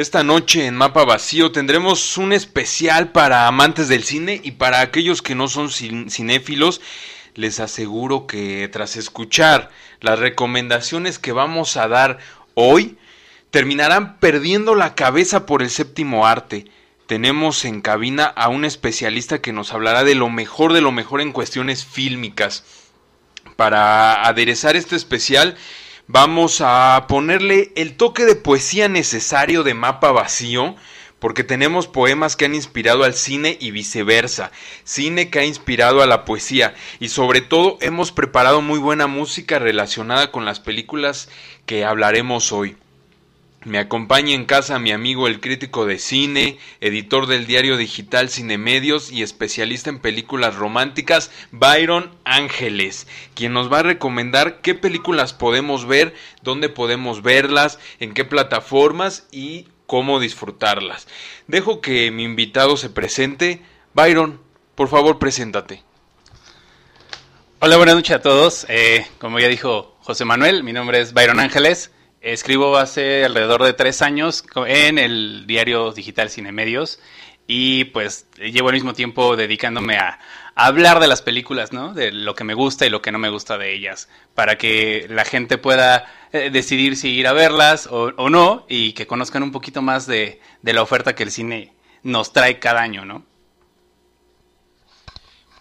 Esta noche en Mapa Vacío tendremos un especial para amantes del cine y para aquellos que no son cinéfilos. Les aseguro que tras escuchar las recomendaciones que vamos a dar hoy, terminarán perdiendo la cabeza por el séptimo arte. Tenemos en cabina a un especialista que nos hablará de lo mejor de lo mejor en cuestiones fílmicas. Para aderezar este especial, vamos a ponerle el toque de poesía necesario de mapa vacío, porque tenemos poemas que han inspirado al cine y viceversa, cine que ha inspirado a la poesía, y sobre todo hemos preparado muy buena música relacionada con las películas que hablaremos hoy. Me acompaña en casa mi amigo el crítico de cine, editor del diario digital Cinemedios y especialista en películas románticas, Byron Ángeles, quien nos va a recomendar qué películas podemos ver, dónde podemos verlas, en qué plataformas y cómo disfrutarlas. Dejo que mi invitado se presente. Byron, por favor, preséntate. Hola, buenas noches a todos. Eh, como ya dijo José Manuel, mi nombre es Byron Ángeles. Escribo hace alrededor de tres años en el diario digital Cine Medios y pues llevo al mismo tiempo dedicándome a, hablar de las películas, ¿no? De lo que me gusta y lo que no me gusta de ellas, para que la gente pueda eh, decidir si ir a verlas o, no y que conozcan un poquito más de, de la oferta que el cine nos trae cada año, ¿no?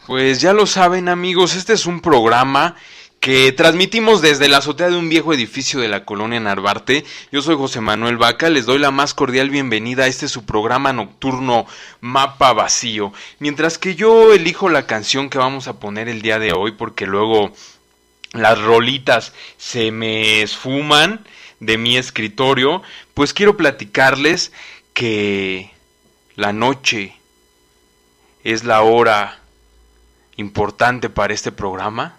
Pues ya lo saben amigos, este es un programa que transmitimos desde la azotea de un viejo edificio de la colonia Narvarte. Yo soy José Manuel Vaca, les doy la más cordial bienvenida a este su programa nocturno Mapa Vacío. Mientras que yo elijo la canción que vamos a poner el día de hoy, porque luego las rolitas se me esfuman de mi escritorio, pues quiero platicarles que la noche es la hora importante para este programa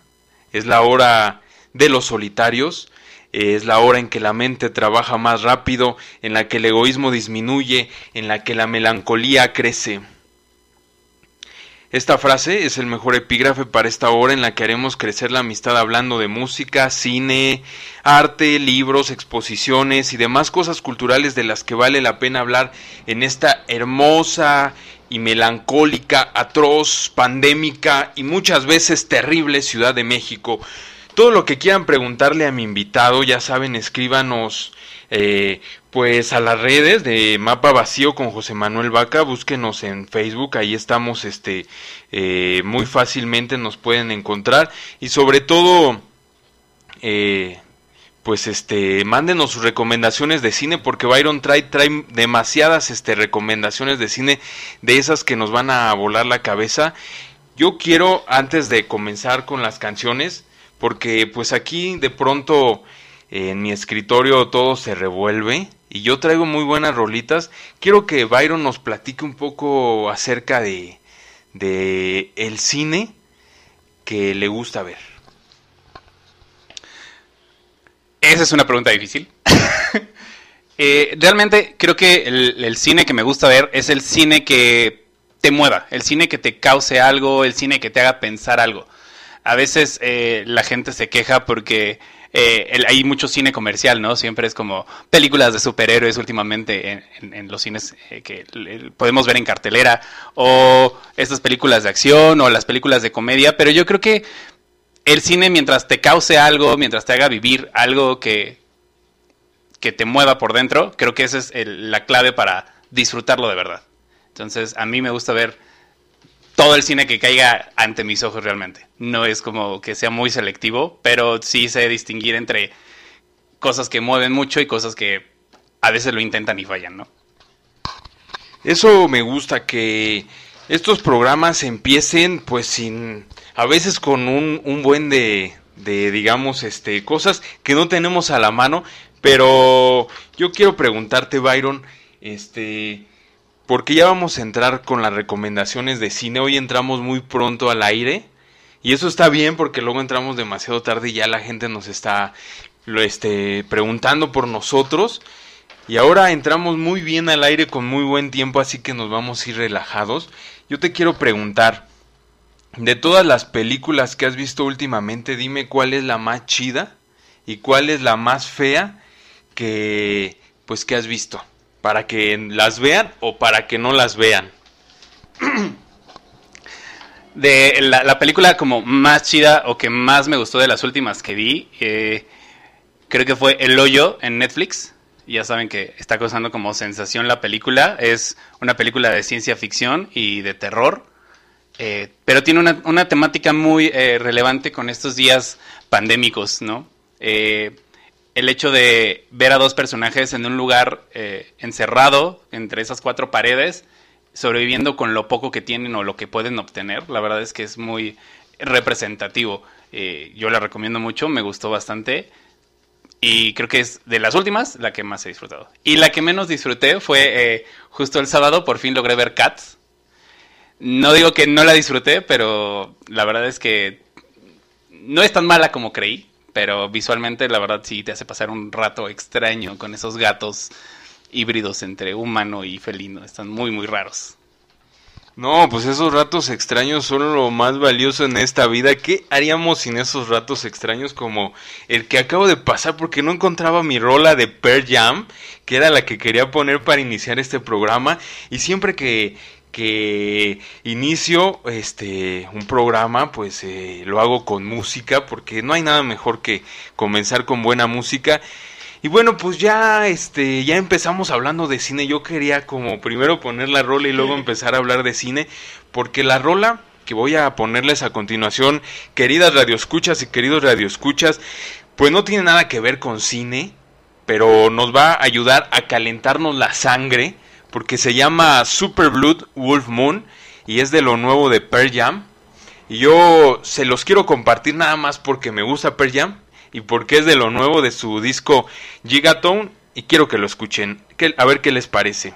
es la hora de los solitarios, es la hora en que la mente trabaja más rápido, en la que el egoísmo disminuye, en la que la melancolía crece. Esta frase es el mejor epígrafe para esta hora en la que haremos crecer la amistad hablando de música, cine, arte, libros, exposiciones y demás cosas culturales de las que vale la pena hablar en esta hermosa y melancólica, atroz, pandémica y muchas veces terrible Ciudad de México. Todo lo que quieran preguntarle a mi invitado, ya saben, escríbanos eh, pues a las redes de Mapa Vacío con José Manuel Vaca, búsquenos en Facebook, ahí estamos este eh, muy fácilmente nos pueden encontrar y sobre todo eh, pues este, mándenos sus recomendaciones de cine porque Byron trae, trae demasiadas este, recomendaciones de cine de esas que nos van a volar la cabeza. Yo quiero, antes de comenzar con las canciones, porque pues aquí de pronto en mi escritorio todo se revuelve y yo traigo muy buenas rolitas, quiero que Byron nos platique un poco acerca de, de el cine que le gusta ver. Esa es una pregunta difícil. Eh, realmente creo que el, cine que me gusta ver es el cine que te mueva, el cine que te cause algo, el cine que te haga pensar algo. A veces eh, la gente se queja porque eh, hay mucho cine comercial, ¿no? Siempre es como películas de superhéroes últimamente en, los cines que podemos ver en cartelera, o estas películas de acción, o las películas de comedia, pero yo creo que el cine mientras te cause algo, mientras te haga vivir algo que, que te mueva por dentro, creo que esa es la clave para disfrutarlo de verdad. Entonces, a mí me gusta ver todo el cine que caiga ante mis ojos realmente. No es como que sea muy selectivo, pero sí sé distinguir entre cosas que mueven mucho y cosas que a veces lo intentan y fallan, ¿no? Eso me gusta que estos programas empiecen pues sin a veces con un, un buen de, de, digamos, este, cosas que no tenemos a la mano, pero yo quiero preguntarte, Byron, este, porque ya vamos a entrar con las recomendaciones de cine, hoy entramos muy pronto al aire, y eso está bien porque luego entramos demasiado tarde y ya la gente nos está lo, este, preguntando por nosotros. Y ahora entramos muy bien al aire con muy buen tiempo, así que nos vamos a ir relajados. Yo te quiero preguntar, de todas las películas que has visto últimamente, dime cuál es la más chida y cuál es la más fea que pues que has visto. para que las vean o para que no las vean. De la, película como más chida o que más me gustó de las últimas que vi, eh, creo que fue El Hoyo en Netflix. Ya saben que está causando como sensación la película. Es una película de ciencia ficción y de terror. Eh, pero tiene una, temática muy eh, relevante con estos días pandémicos, ¿no? el hecho de ver a dos personajes en un lugar encerrado entre esas cuatro paredes sobreviviendo con lo poco que tienen o lo que pueden obtener. La verdad es que es muy representativo. Eh, yo la recomiendo mucho, me gustó bastante. Y creo que es de las últimas la que más he disfrutado. Y la que menos disfruté fue eh, justo el sábado, por fin logré ver Cats. No digo que no la disfruté, pero la verdad es que no es tan mala como creí. Pero visualmente la verdad sí te hace pasar un rato extraño con esos gatos híbridos entre humano y felino. Están muy, muy raros. No, pues esos ratos extraños son lo más valioso en esta vida. ¿Qué haríamos sin esos ratos extraños como el que acabo de pasar porque no encontraba mi rola de Per Jam, que era la que quería poner para iniciar este programa y siempre que que inicio este un programa pues eh, lo hago con música porque no hay nada mejor que comenzar con buena música y bueno, pues ya este ya empezamos hablando de cine. Yo quería como primero poner la rola y luego empezar a hablar de cine, porque la rola que voy a ponerles a continuación, queridas radioescuchas y queridos radioescuchas, pues no tiene nada que ver con cine, pero nos va a ayudar a calentarnos la sangre, porque se llama Super Blood Wolf Moon y es de lo nuevo de Pearl Jam. Y yo se los quiero compartir nada más porque me gusta Pearl Jam y porque es de lo nuevo de su disco Gigatone y quiero que lo escuchen, a ver qué les parece.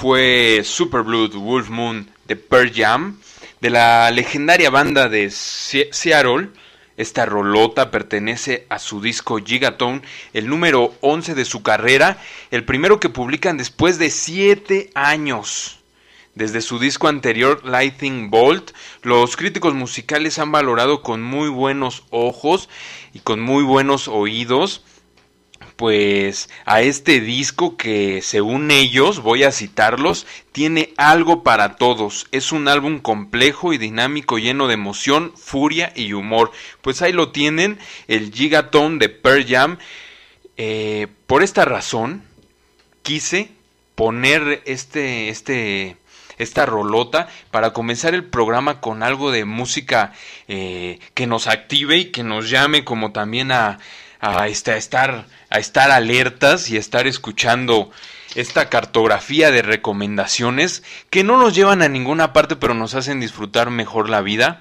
Fue Super Blood Wolf Moon de Pearl Jam, de la legendaria banda de Seattle. Esta rolota pertenece a su disco Gigatone, el número 11 de su carrera, el primero que publican después de 7 años. Desde su disco anterior, Lightning Bolt, los críticos musicales han valorado con muy buenos ojos y con muy buenos oídos pues a este disco que según ellos, voy a citarlos, tiene algo para todos. Es un álbum complejo y dinámico lleno de emoción, furia y humor. Pues ahí lo tienen, el Gigatone de Pearl Jam. Eh, por esta razón, quise poner este, este, esta rolota para comenzar el programa con algo de música eh, que nos active y que nos llame como también a, a, este, a, estar, a estar alertas y a estar escuchando esta cartografía de recomendaciones que no nos llevan a ninguna parte pero nos hacen disfrutar mejor la vida.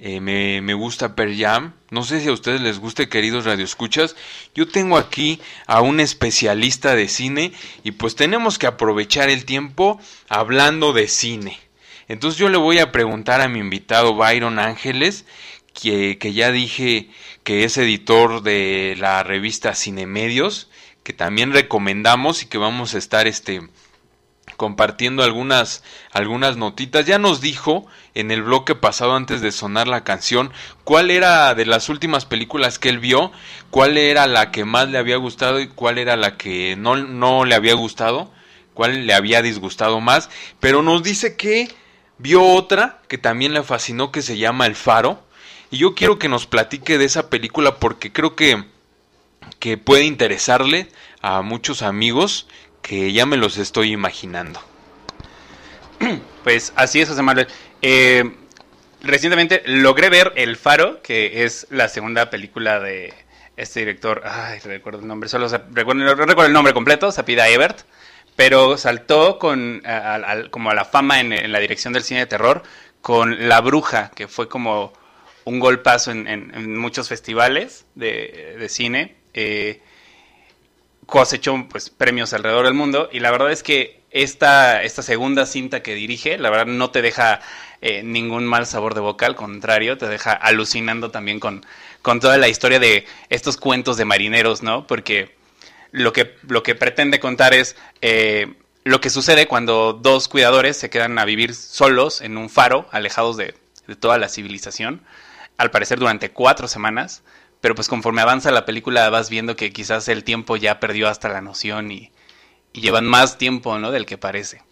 Eh, me, me, gusta Per Jam. No sé si a ustedes les guste, queridos radioescuchas. Yo tengo aquí a un especialista de cine y pues tenemos que aprovechar el tiempo hablando de cine. Entonces yo le voy a preguntar a mi invitado Byron Ángeles, que, ya dije que es editor de la revista Cinemedios, que también recomendamos y que vamos a estar este compartiendo algunas algunas notitas. Ya nos dijo en el bloque pasado antes de sonar la canción cuál era de las últimas películas que él vio, cuál era la que más le había gustado y cuál era la que no, no le había gustado, cuál le había disgustado más, pero nos dice que vio otra que también le fascinó que se llama El Faro y yo quiero que nos platique de esa película porque creo que, que puede interesarle a muchos amigos que ya me los estoy imaginando. Pues así es, José Manuel. Eh, recientemente logré ver El Faro, que es la segunda película de este director. Ay, recuerdo el nombre, solo recuerdo, el nombre completo, Sapida Ebert. Pero saltó con, como a la fama en la dirección del cine de terror con La Bruja, que fue como un golpazo en, muchos festivales de, cine. Eh, cosechó pues, premios alrededor del mundo y la verdad es que esta, esta segunda cinta que dirige, la verdad no te deja eh, ningún mal sabor de boca, al contrario, te deja alucinando también con, con toda la historia de estos cuentos de marineros, ¿no? Porque lo que, lo que pretende contar es eh, lo que sucede cuando dos cuidadores se quedan a vivir solos en un faro, alejados de, de toda la civilización al parecer durante cuatro semanas, pero pues conforme avanza la película vas viendo que quizás el tiempo ya perdió hasta la noción y, llevan más tiempo, ¿no? Del que parece.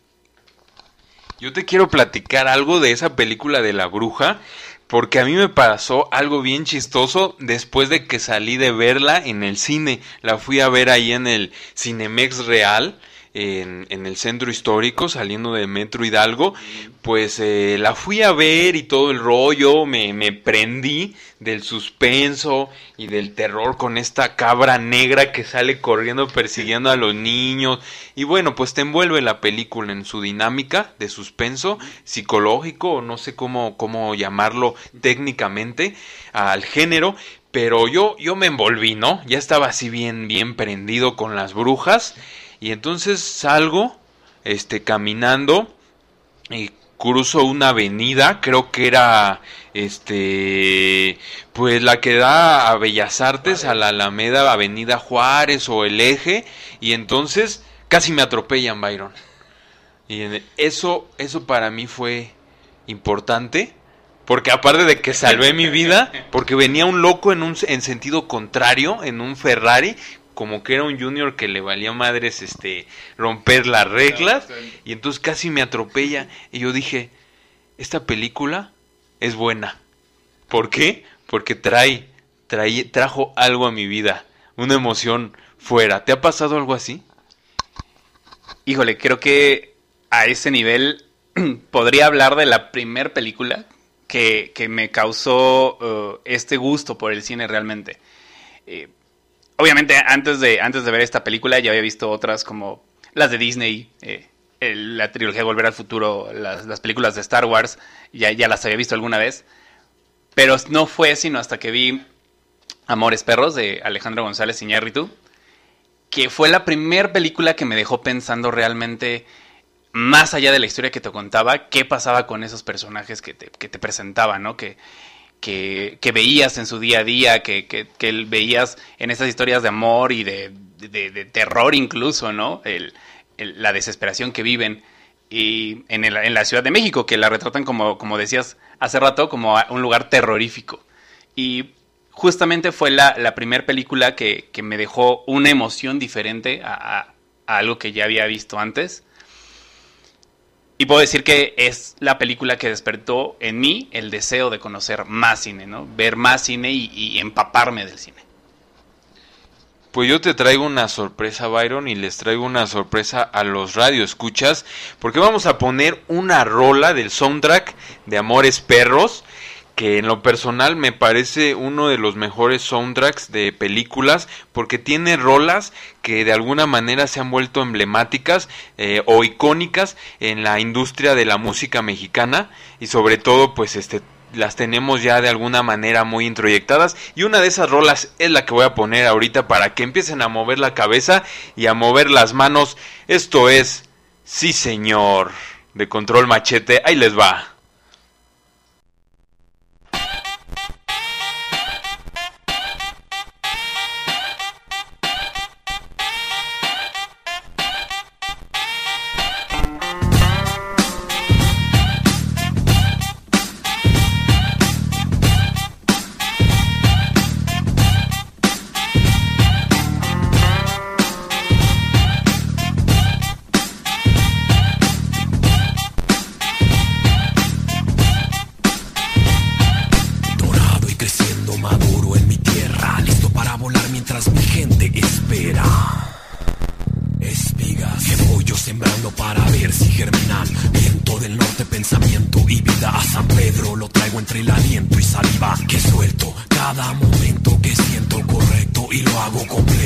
Yo te quiero platicar algo de esa película de la bruja, porque a mí me pasó algo bien chistoso después de que salí de verla en el cine. La fui a ver ahí en el Cinemex Real en, el centro histórico, saliendo de Metro Hidalgo, pues eh, la fui a ver y todo el rollo, me, me prendí del suspenso y del terror con esta cabra negra que sale corriendo persiguiendo a los niños. Y bueno, pues te envuelve la película en su dinámica de suspenso psicológico, no sé cómo, cómo llamarlo técnicamente, al género. Pero yo, yo me envolví, ¿no? Ya estaba así bien, bien prendido con las brujas. Y entonces salgo, este, caminando y cruzo una avenida, creo que era, este, pues la que da a Bellas Artes, a la Alameda, Avenida Juárez o el Eje, y entonces casi me atropellan, Byron. Y eso, eso para mí fue importante, porque aparte de que salvé mi vida, porque venía un loco en un en sentido contrario, en un Ferrari, como que era un junior que le valía madres este romper las reglas y entonces casi me atropella y yo dije, esta película es buena. ¿Por qué? Porque trae, trae trajo algo a mi vida, una emoción fuera. ¿Te ha pasado algo así? Híjole, creo que a ese nivel podría hablar de la primer película que, que me causó uh, este gusto por el cine realmente. Eh, obviamente antes de, antes de ver esta película ya había visto otras como las de Disney, eh, la trilogía Volver al Futuro, las, películas de Star Wars, ya, ya las había visto alguna vez. Pero no fue sino hasta que vi Amores Perros de Alejandro González Iñárritu que fue la primera película que me dejó pensando realmente más allá de la historia que te contaba, qué pasaba con esos personajes que te, que te presentaban, ¿no? Que, que, que, veías en su día a día, que, que, que veías en esas historias de amor y de, de, terror incluso, ¿no? El, el, la desesperación que viven y en, el, en, la Ciudad de México, que la retratan como, como decías hace rato, como un lugar terrorífico. Y justamente fue la, la primera película que, que, me dejó una emoción diferente a, a, a algo que ya había visto antes y puedo decir que es la película que despertó en mí el deseo de conocer más cine, ¿no? Ver más cine y, empaparme del cine. Pues yo te traigo una sorpresa, Byron, y les traigo una sorpresa a los radioescuchas, porque vamos a poner una rola del soundtrack de Amores Perros que en lo personal me parece uno de los mejores soundtracks de películas porque tiene rolas que de alguna manera se han vuelto emblemáticas eh, o icónicas en la industria de la música mexicana y sobre todo pues este las tenemos ya de alguna manera muy introyectadas y una de esas rolas es la que voy a poner ahorita para que empiecen a mover la cabeza y a mover las manos. Esto es sí señor de control machete. Ahí les va entre el aliento y saliva que suelto cada momento que siento correcto y lo hago completo.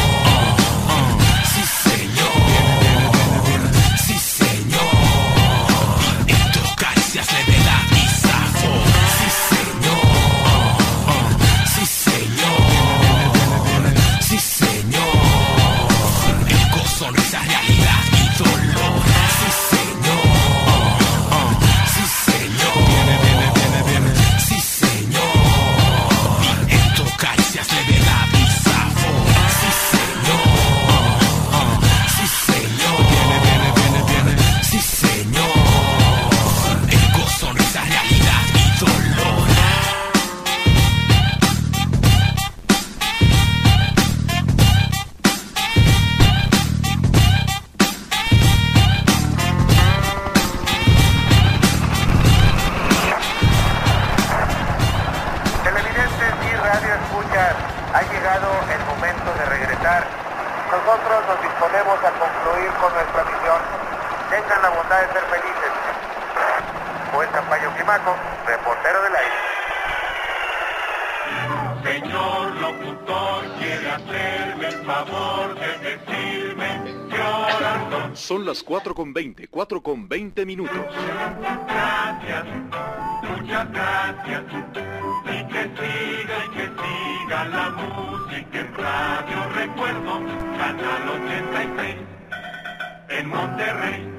Las 4 con 20, 4 con 20 minutos. Gracias, muchas gracias. Y que siga y que siga la música en radio. Recuerdo, Canal 86 en Monterrey.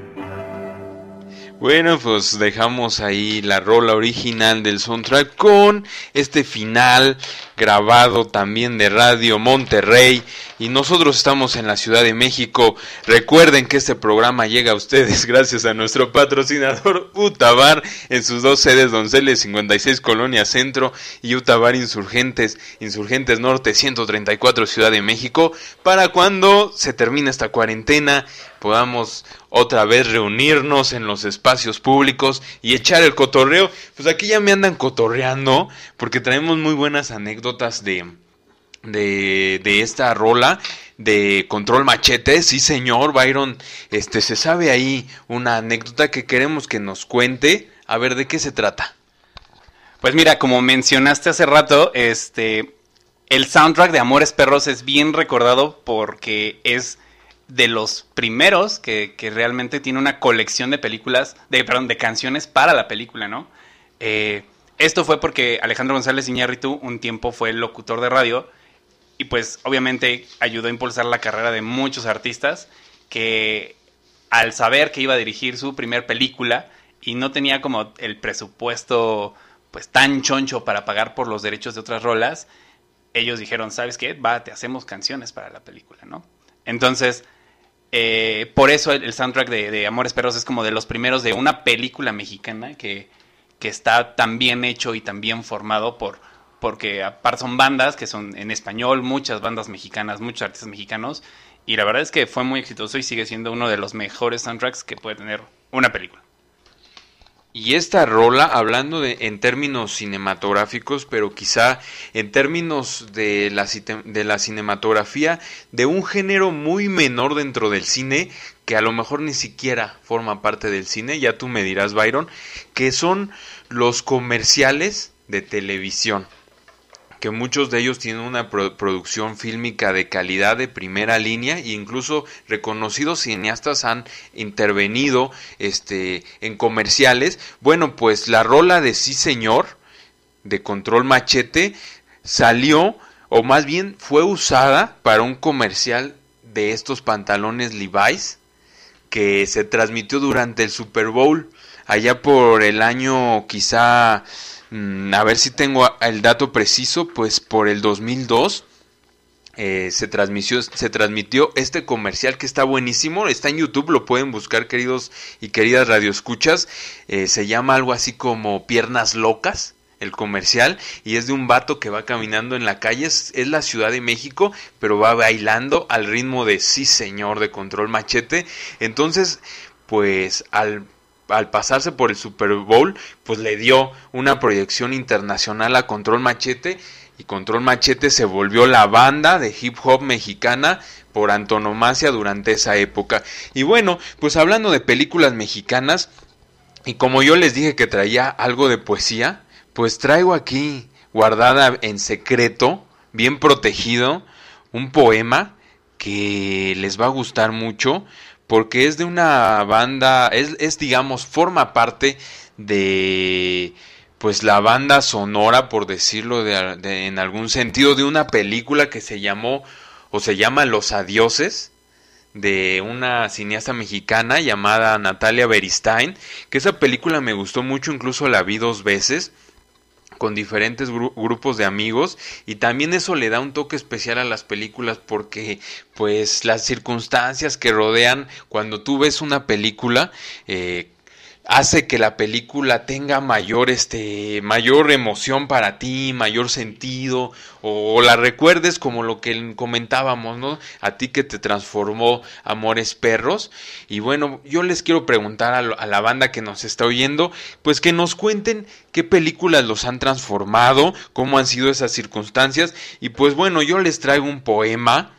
Bueno, pues dejamos ahí la rola original del soundtrack con este final grabado también de Radio Monterrey y nosotros estamos en la Ciudad de México. Recuerden que este programa llega a ustedes gracias a nuestro patrocinador Utabar en sus dos sedes Donceles 56 Colonia Centro y Utabar Insurgentes, Insurgentes Norte 134 Ciudad de México para cuando se termine esta cuarentena podamos otra vez reunirnos en los espacios públicos y echar el cotorreo. Pues aquí ya me andan cotorreando porque traemos muy buenas anécdotas de, de, esta rola de Control Machete. Sí, señor Byron, este se sabe ahí una anécdota que queremos que nos cuente. A ver, ¿de qué se trata? Pues mira, como mencionaste hace rato, este el soundtrack de Amores Perros es bien recordado porque es de los primeros que, que realmente tiene una colección de películas, de, perdón, de canciones para la película, ¿no? Eh, esto fue porque Alejandro González Iñárritu un tiempo fue locutor de radio y pues obviamente ayudó a impulsar la carrera de muchos artistas que al saber que iba a dirigir su primer película y no tenía como el presupuesto pues tan choncho para pagar por los derechos de otras rolas, ellos dijeron, ¿sabes qué? Va, te hacemos canciones para la película, ¿no? Entonces, eh, por eso el, soundtrack de, Amores Perros es como de los primeros de una película mexicana que, que está tan bien hecho y tan bien formado por porque aparte son bandas que son en español, muchas bandas mexicanas, muchos artistas mexicanos, y la verdad es que fue muy exitoso y sigue siendo uno de los mejores soundtracks que puede tener una película. Y esta rola, hablando de, en términos cinematográficos, pero quizá en términos de la, de la cinematografía, de un género muy menor dentro del cine, que a lo mejor ni siquiera forma parte del cine, ya tú me dirás, Byron, que son los comerciales de televisión que muchos de ellos tienen una pro producción fílmica de calidad de primera línea e incluso reconocidos cineastas han intervenido este en comerciales. Bueno, pues la rola de Sí Señor de Control Machete salió o más bien fue usada para un comercial de estos pantalones Levi's que se transmitió durante el Super Bowl allá por el año quizá a ver si tengo el dato preciso, pues por el 2002 eh, se, transmitió, se transmitió este comercial que está buenísimo, está en YouTube, lo pueden buscar queridos y queridas radioescuchas, eh, se llama algo así como Piernas Locas, el comercial, y es de un vato que va caminando en la calle, es la Ciudad de México, pero va bailando al ritmo de sí señor de control machete, entonces pues al al pasarse por el Super Bowl, pues le dio una proyección internacional a Control Machete y Control Machete se volvió la banda de hip hop mexicana por antonomasia durante esa época. Y bueno, pues hablando de películas mexicanas, y como yo les dije que traía algo de poesía, pues traigo aquí guardada en secreto, bien protegido, un poema que les va a gustar mucho porque es de una banda, es, es digamos, forma parte de pues la banda sonora, por decirlo de, en algún sentido, de una película que se llamó o se llama Los Adioses, de una cineasta mexicana llamada Natalia Beristain, que esa película me gustó mucho, incluso la vi dos veces con diferentes gru grupos de amigos y también eso le da un toque especial a las películas porque pues las circunstancias que rodean cuando tú ves una película eh, hace que la película tenga mayor este mayor emoción para ti, mayor sentido o, la recuerdes como lo que comentábamos, ¿no? A ti que te transformó Amores Perros y bueno, yo les quiero preguntar a, a la banda que nos está oyendo, pues que nos cuenten qué películas los han transformado, cómo han sido esas circunstancias y pues bueno, yo les traigo un poema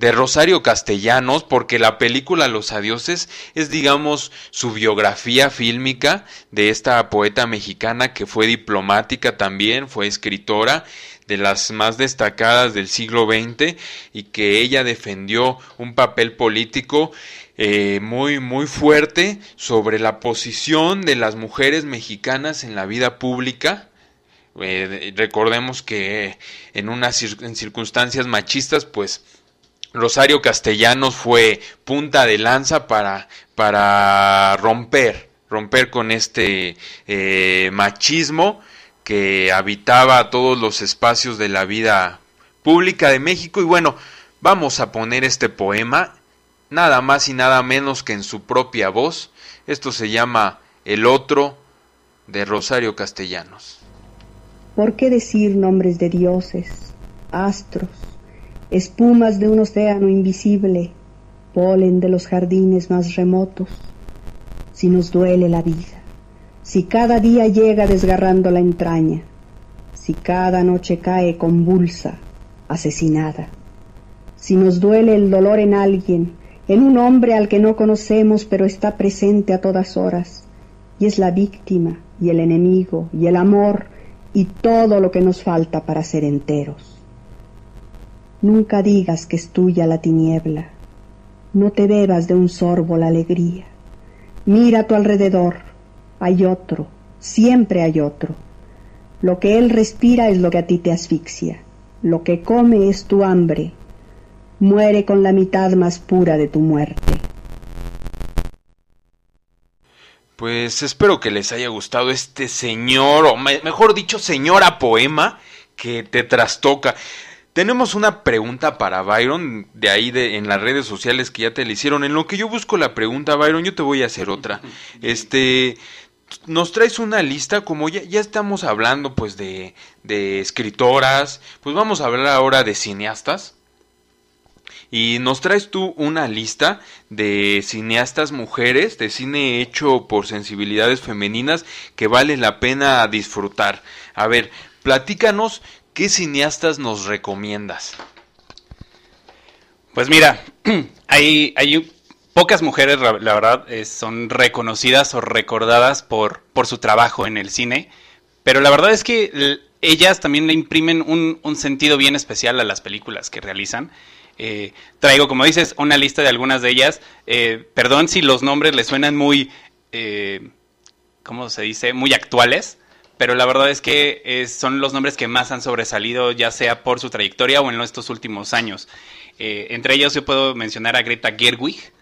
de Rosario Castellanos, porque la película Los Adioses es, digamos, su biografía fílmica de esta poeta mexicana que fue diplomática también, fue escritora de las más destacadas del siglo XX y que ella defendió un papel político eh, muy muy fuerte sobre la posición de las mujeres mexicanas en la vida pública. Eh, recordemos que en unas circunstancias machistas pues Rosario Castellanos fue punta de lanza para, para romper, romper con este eh, machismo que habitaba todos los espacios de la vida pública de México. Y bueno, vamos a poner este poema, nada más y nada menos que en su propia voz. Esto se llama El otro de Rosario Castellanos. ¿Por qué decir nombres de dioses, astros? Espumas de un océano invisible, polen de los jardines más remotos, si nos duele la vida, si cada día llega desgarrando la entraña, si cada noche cae convulsa, asesinada, si nos duele el dolor en alguien, en un hombre al que no conocemos pero está presente a todas horas, y es la víctima y el enemigo y el amor y todo lo que nos falta para ser enteros. Nunca digas que es tuya la tiniebla, no te bebas de un sorbo la alegría. Mira a tu alrededor, hay otro, siempre hay otro. Lo que él respira es lo que a ti te asfixia, lo que come es tu hambre. Muere con la mitad más pura de tu muerte. Pues espero que les haya gustado este señor, o mejor dicho, señora poema que te trastoca. Tenemos una pregunta para Byron, de ahí de, en las redes sociales que ya te le hicieron. En lo que yo busco la pregunta, Byron, yo te voy a hacer otra. Este, nos traes una lista, como ya, ya estamos hablando pues de, de escritoras, pues vamos a hablar ahora de cineastas. Y nos traes tú una lista de cineastas mujeres, de cine hecho por sensibilidades femeninas que vale la pena disfrutar. A ver, platícanos ¿qué cineastas nos recomiendas? Pues mira, hay, hay pocas mujeres, la, verdad, eh, son reconocidas o recordadas por, por su trabajo en el cine, pero la verdad es que ellas también le imprimen un, sentido bien especial a las películas que realizan. Eh, traigo, como dices, una lista de algunas de ellas. Eh, perdón si los nombres les suenan muy, ¿cómo se dice? Muy actuales pero la verdad es que son los nombres que más han sobresalido, ya sea por su trayectoria o en estos últimos años. Eh, entre ellos yo puedo mencionar a Greta Gerwig,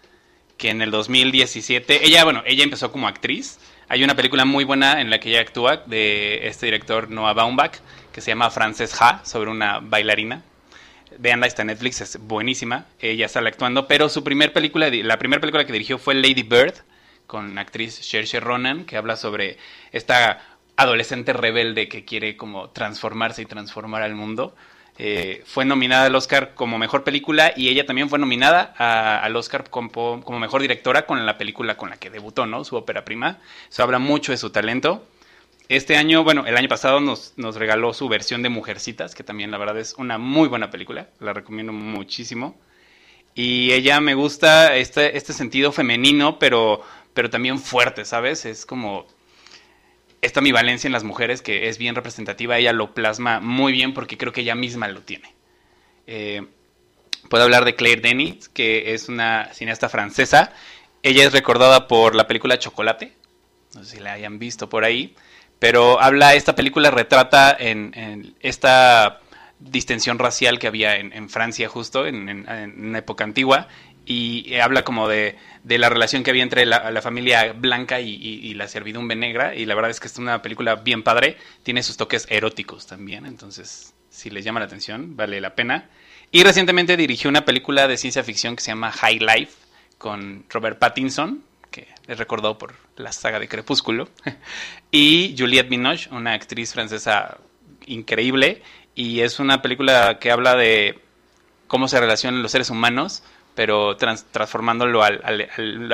que en el 2017, ella, bueno, ella empezó como actriz. Hay una película muy buena en la que ella actúa de este director Noah Baumbach, que se llama Frances Ha, sobre una bailarina. Veanla, está en Netflix, es buenísima. Ella sale actuando, pero su primer película, la primera película que dirigió fue Lady Bird, con la actriz Saoirse Ronan, que habla sobre esta adolescente rebelde que quiere como transformarse y transformar al mundo. Eh, fue nominada al Oscar como mejor película y ella también fue nominada al Oscar como, mejor directora con la película con la que debutó, ¿no? Su ópera prima. Eso habla mucho de su talento. Este año, bueno, el año pasado nos, nos regaló su versión de Mujercitas, que también la verdad es una muy buena película, la recomiendo muchísimo. Y ella me gusta este, este sentido femenino, pero, pero también fuerte, ¿sabes? Es como esta ambivalencia en las mujeres que es bien representativa, ella lo plasma muy bien porque creo que ella misma lo tiene. Eh, puedo hablar de Claire Denis, que es una cineasta francesa. Ella es recordada por la película Chocolate, no sé si la hayan visto por ahí, pero habla, esta película retrata en, esta distensión racial que había en, Francia justo, en, una época antigua, y habla como de, la relación que había entre la, familia blanca y, la servidumbre negra. Y la verdad es que es una película bien padre. Tiene sus toques eróticos también. Entonces, si les llama la atención, vale la pena. Y recientemente dirigió una película de ciencia ficción que se llama High Life con Robert Pattinson, que es recordado por la saga de Crepúsculo. y Juliette Binoche, una actriz francesa increíble. Y es una película que habla de cómo se relacionan los seres humanos pero transformándolo al,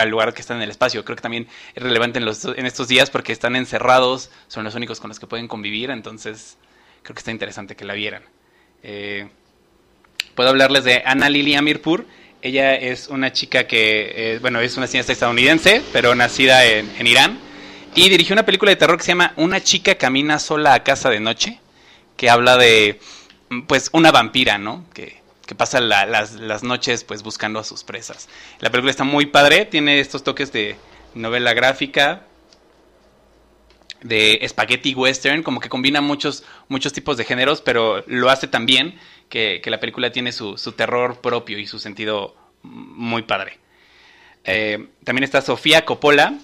lugar que está en el espacio. Creo que también es relevante en, estos días porque están encerrados, son los únicos con los que pueden convivir, entonces creo que está interesante que la vieran. Eh, puedo hablarles de Anna Lili Amirpur. Ella es una chica que, eh, bueno, es una cineasta estadounidense, pero nacida en, en Irán. Y dirigió una película de terror que se llama Una chica camina sola a casa de noche, que habla de, pues, una vampira, ¿no? Que, que pasa la- las, las noches, pues, buscando a sus presas. La película está muy padre, tiene estos toques de novela gráfica, de spaghetti western, como que combina muchos, muchos tipos de géneros, pero lo hace tan bien que, que la película tiene su, su terror propio y su sentido muy padre. Eh, también está Sofía Coppola,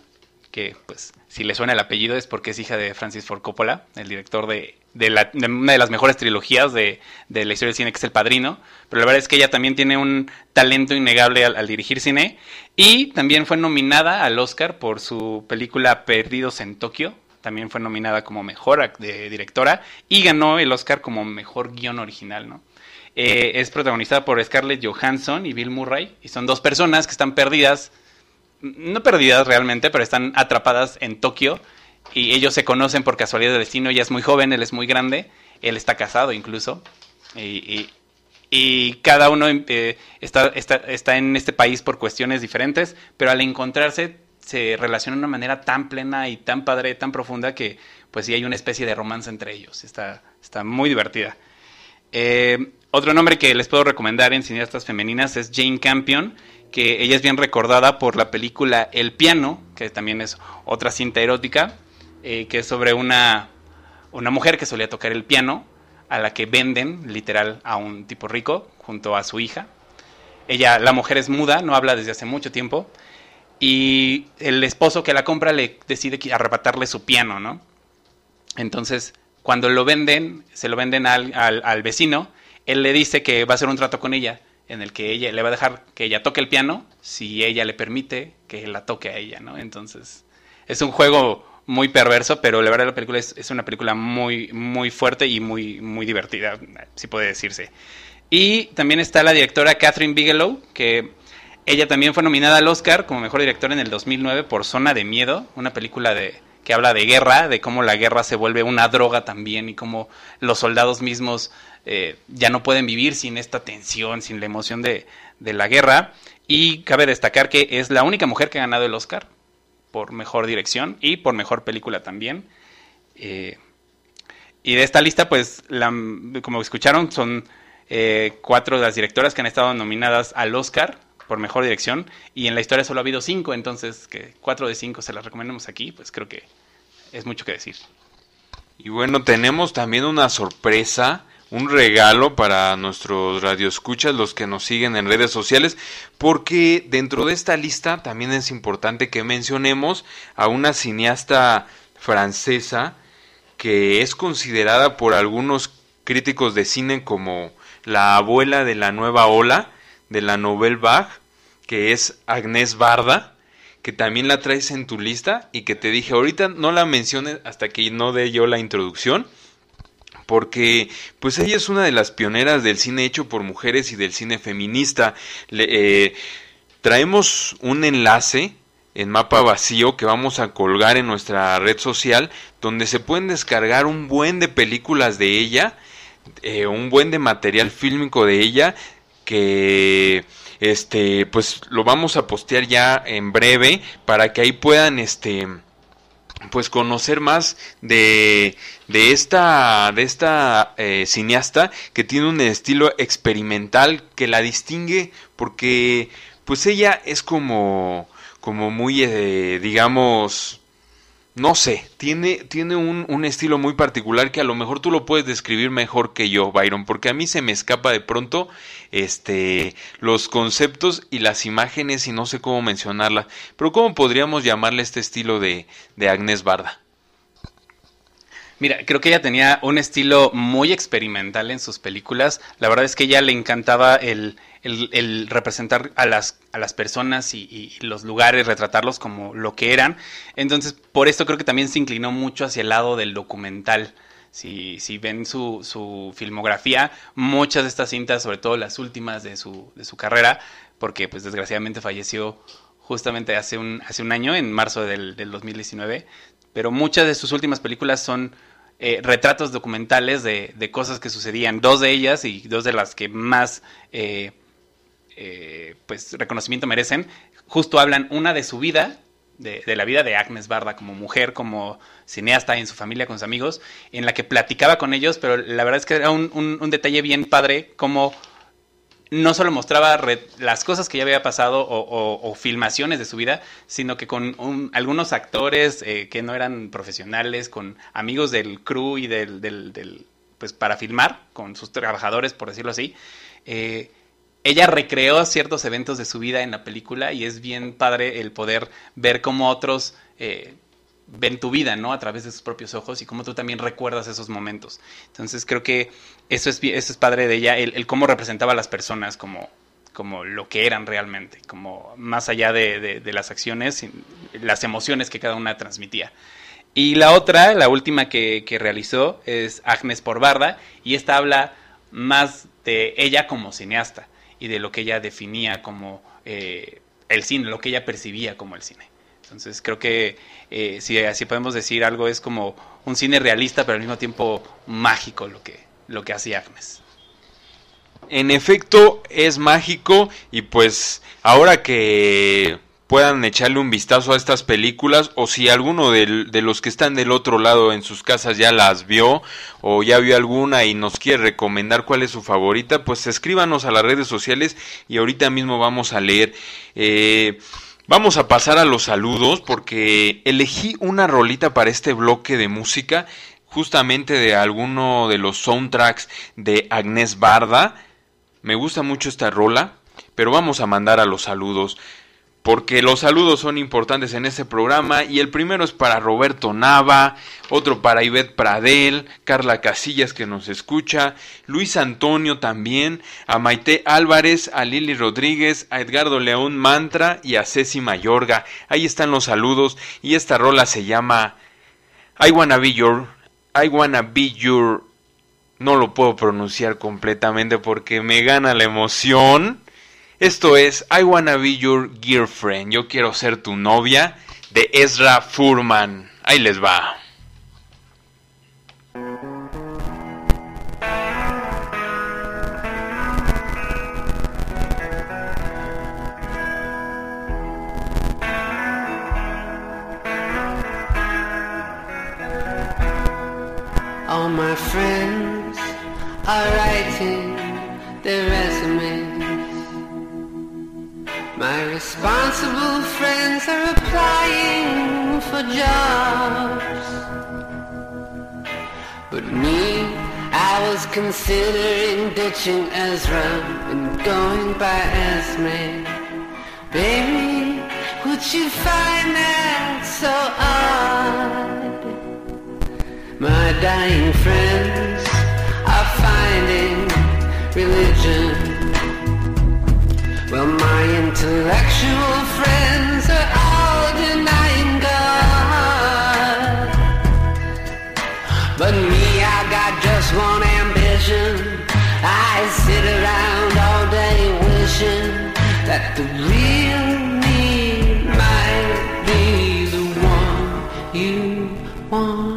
que pues si le suena el apellido es porque es hija de Francis Ford Coppola, el director de, la- de una de las mejores trilogías de, la historia del cine, que es El Padrino. Pero la verdad es que ella también tiene un talento innegable al, dirigir cine. Y también fue nominada al Oscar por su película Perdidos en Tokio. También fue nominada como mejor directora y ganó el Oscar como mejor guion original, ¿no? Eh, es protagonizada por Scarlett Johansson y Bill Murray. Y son dos personas que están perdidas no perdidas realmente, pero están atrapadas en Tokio y ellos se conocen por casualidad de destino. Ella es muy joven, él es muy grande, él está casado incluso. Y cada uno eh, está, está, está en este país por cuestiones diferentes, pero al encontrarse se relaciona de una manera tan plena y tan padre, tan profunda que pues sí hay una especie de romance entre ellos. Está, está muy divertida. Eh, otro nombre que les puedo recomendar en cineastas femeninas es Jane Campion, que ella es bien recordada por la película El piano, que también es otra cinta erótica, eh, que es sobre una, una mujer que solía tocar el piano, a la que venden literal a un tipo rico junto a su hija. Ella, la mujer es muda, no habla desde hace mucho tiempo, y el esposo que la compra le decide arrebatarle su piano, ¿no? Entonces, cuando lo venden, se lo venden al- al vecino, él le dice que va a hacer un trato con ella, en el que ella le va a dejar que ella toque el piano, si ella le permite que la toque a ella, ¿no? Entonces, es un juego muy perverso, pero la verdad la película es, una película muy, muy fuerte y muy, muy divertida, si puede decirse. Y también está la directora Catherine Bigelow, que ella también fue nominada al Oscar como mejor directora en el 2009 por Zona de Miedo, una película de, que habla de guerra, de cómo la guerra se vuelve una droga también y cómo los soldados mismos eh, ya no pueden vivir sin esta tensión, sin la emoción de, de la guerra. Y cabe destacar que es la única mujer que ha ganado el Oscar por mejor dirección y por mejor película también. Eh, y de esta lista, pues, como escucharon, son eh, cuatro de las directoras que han estado nominadas al Oscar por mejor dirección. Y en la historia solo ha habido cinco, entonces que cuatro de cinco se las recomendamos aquí, pues creo que es mucho que decir. Y bueno, tenemos también una sorpresa, un regalo para nuestros radioescuchas, los que nos siguen en redes sociales, porque dentro de esta lista también es importante que mencionemos a una cineasta francesa que es considerada por algunos críticos de cine como la abuela de la nueva ola de la Nouvelle Vague, que es Agnès Barda que también la traes en tu lista y que te dije ahorita no la menciones hasta que no dé yo la introducción porque pues ella es una de las pioneras del cine hecho por mujeres y del cine feminista. Le- eh, traemos un enlace en mapa vacío que vamos a colgar en nuestra red social donde se pueden descargar un buen de películas de ella eh, un buen de material fílmico de ella que este pues lo vamos a postear ya en breve para que ahí puedan este pues conocer más de, de esta de esta eh, cineasta que tiene un estilo experimental que la distingue porque pues ella es como como muy eh, digamos no sé, tiene, tiene un, un estilo muy particular que a lo mejor tú lo puedes describir mejor que yo, Byron, porque a mí se me escapa de pronto este, los conceptos y las imágenes y no sé cómo mencionarlas. Pero ¿cómo podríamos llamarle este estilo de, de Agnes Barda? Mira, creo que ella tenía un estilo muy experimental en sus películas. La verdad es que a ella le encantaba el, el- representar a las, a las personas y, y los lugares, retratarlos como lo que eran. Entonces, por esto creo que también se inclinó mucho hacia el lado del documental. Si, si ven su, su filmografía, muchas de estas cintas, sobre todo las últimas de su, de su carrera, porque pues desgraciadamente falleció justamente hace un, hace un año, en marzo del, del 2019, pero muchas de sus últimas películas son eh, retratos documentales de, de cosas que sucedían. Dos de ellas y dos de las que más eh, eh, pues reconocimiento merecen, justo hablan una de su vida, de, la vida de Agnes Barda como mujer, como cineasta en su familia, con sus amigos, en la que platicaba con ellos, pero la verdad es que era un, detalle bien padre, como no solo mostraba las cosas que ya había pasado o, filmaciones de su vida, sino que con un- algunos actores eh, que no eran profesionales, con amigos del crew y del, del- del- pues para filmar, con sus trabajadores, por decirlo así, eh, ella recreó ciertos eventos de su vida en la película y es bien padre el poder ver cómo otros eh, ven tu vida, ¿no? A través de sus propios ojos y cómo tú también recuerdas esos momentos. Entonces creo que eso es, eso es padre de ella, el, cómo representaba a las personas como, como lo que eran realmente, como más allá de, las acciones, las emociones que cada una transmitía. Y la otra, la última que, que realizó, es Agnes por Barda, y esta habla más de ella como cineasta y de lo que ella definía como eh, el cine, lo que ella percibía como el cine. Entonces creo que eh, si así podemos decir algo es como un cine realista, pero al mismo tiempo mágico lo que, lo que hacía Agnes. En efecto, es mágico y pues ahora que puedan echarle un vistazo a estas películas o si alguno de, los que están del otro lado en sus casas ya las vio o ya vio alguna y nos quiere recomendar cuál es su favorita, pues escríbanos a las redes sociales y ahorita mismo vamos a leer. Eh, vamos a pasar a los saludos porque elegí una rolita para este bloque de música justamente de alguno de los soundtracks de Agnés Barda. Me gusta mucho esta rola, pero vamos a mandar a los saludos. Porque los saludos son importantes en este programa y el primero es para Roberto Nava, otro para Ivette Pradel, Carla Casillas que nos escucha, Luis Antonio también, a Maite Álvarez, a Lili Rodríguez, a Edgardo León Mantra y a Ceci Mayorga. Ahí están los saludos y esta rola se llama I Wanna Be Your, I Wanna Be Your no lo puedo pronunciar completamente porque me gana la emoción. Esto es I Wanna Be Your Girlfriend. Yo quiero ser tu novia de Ezra Furman. Ahí les va. Jobs. But me, I was considering ditching Ezra and going by Esme. Baby, would you find that so odd? My dying friends are finding religion. Well, my intellectual friends are all denying just one ambition. I sit around all day wishing that the real me might be the one you want.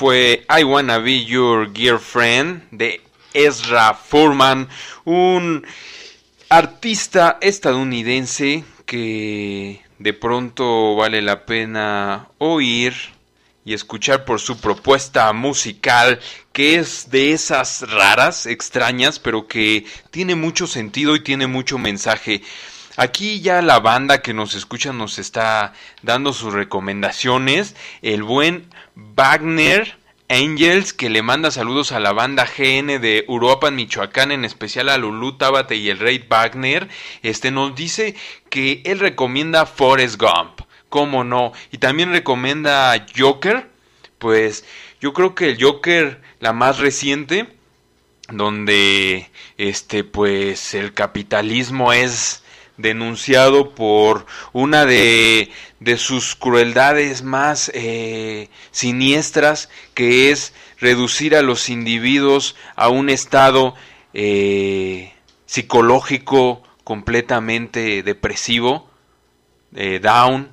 Fue I Wanna Be Your Girlfriend de Ezra Furman, un artista estadounidense que de pronto vale la pena oír y escuchar por su propuesta musical que es de esas raras, extrañas, pero que tiene mucho sentido y tiene mucho mensaje. Aquí ya la banda que nos escucha nos está dando sus recomendaciones. El buen Wagner Angels, que le manda saludos a la banda GN de Uruapan, Michoacán, en especial a Lulú Tábate y el Rey Wagner, este nos dice que él recomienda Forrest Gump, cómo no, y también recomienda Joker, pues yo creo que el Joker, la más reciente, donde este pues el capitalismo es denunciado por una de, de sus crueldades más eh, siniestras, que es reducir a los individuos a un estado eh, psicológico completamente depresivo, eh, down,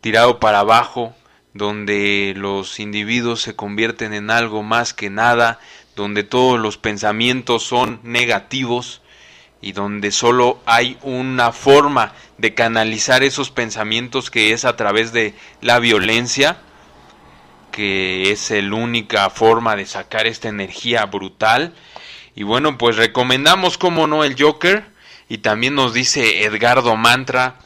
tirado para abajo, donde los individuos se convierten en algo más que nada, donde todos los pensamientos son negativos, y donde solo hay una forma de canalizar esos pensamientos que es a través de la violencia, que es la única forma de sacar esta energía brutal. Y bueno, pues recomendamos como no el Joker y también nos dice Edgardo Mantra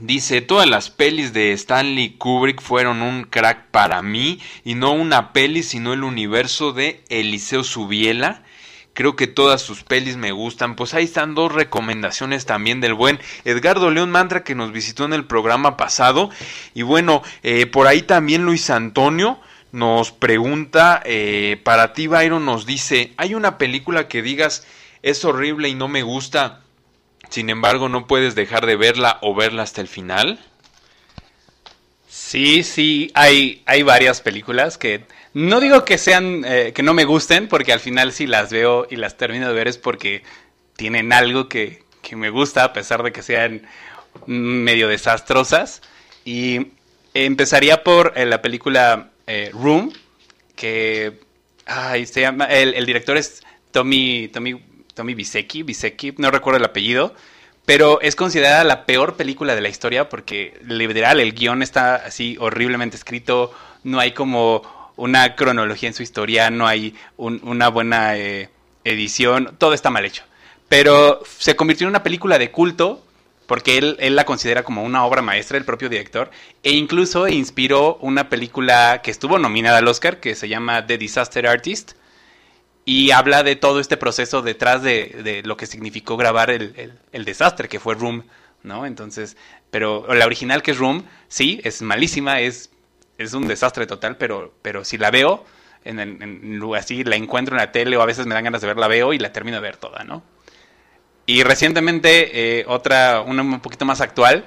Dice, todas las pelis de Stanley Kubrick fueron un crack para mí y no una peli sino el universo de Eliseo Subiela Creo que todas sus pelis me gustan. Pues ahí están dos recomendaciones también del buen Edgardo León Mantra que nos visitó en el programa pasado. Y bueno, eh, por ahí también Luis Antonio nos pregunta, eh, para ti Byron nos dice, ¿hay una película que digas es horrible y no me gusta? Sin embargo, no puedes dejar de verla o verla hasta el final. Sí, sí, hay, hay varias películas que no digo que sean, eh, que no me gusten, porque al final si las veo y las termino de ver es porque tienen algo que, que me gusta, a pesar de que sean medio desastrosas. Y empezaría por eh, la película eh, Room, que ay, se llama, el, el, director es Tommy, Tommy, Tommy Bisecki, Bisecki, no recuerdo el apellido, pero es considerada la peor película de la historia porque literal el guion está así horriblemente escrito, no hay como una cronología en su historia, no hay una buena eh, edición, todo está mal hecho. Pero se convirtió en una película de culto porque él, él, la considera como una obra maestra, el propio director, e incluso inspiró una película que estuvo nominada al Oscar, que se llama The Disaster Artist, y habla de todo este proceso detrás de, de lo que significó grabar el, el, el, desastre, que fue Room, ¿no? Entonces, pero la original que es Room, sí, es malísima, es es un desastre total, pero, pero si la veo, en, en, así la encuentro en la tele o a veces me dan ganas de verla, veo y la termino de ver toda, ¿no? Y recientemente, eh, otra, una un poquito más actual,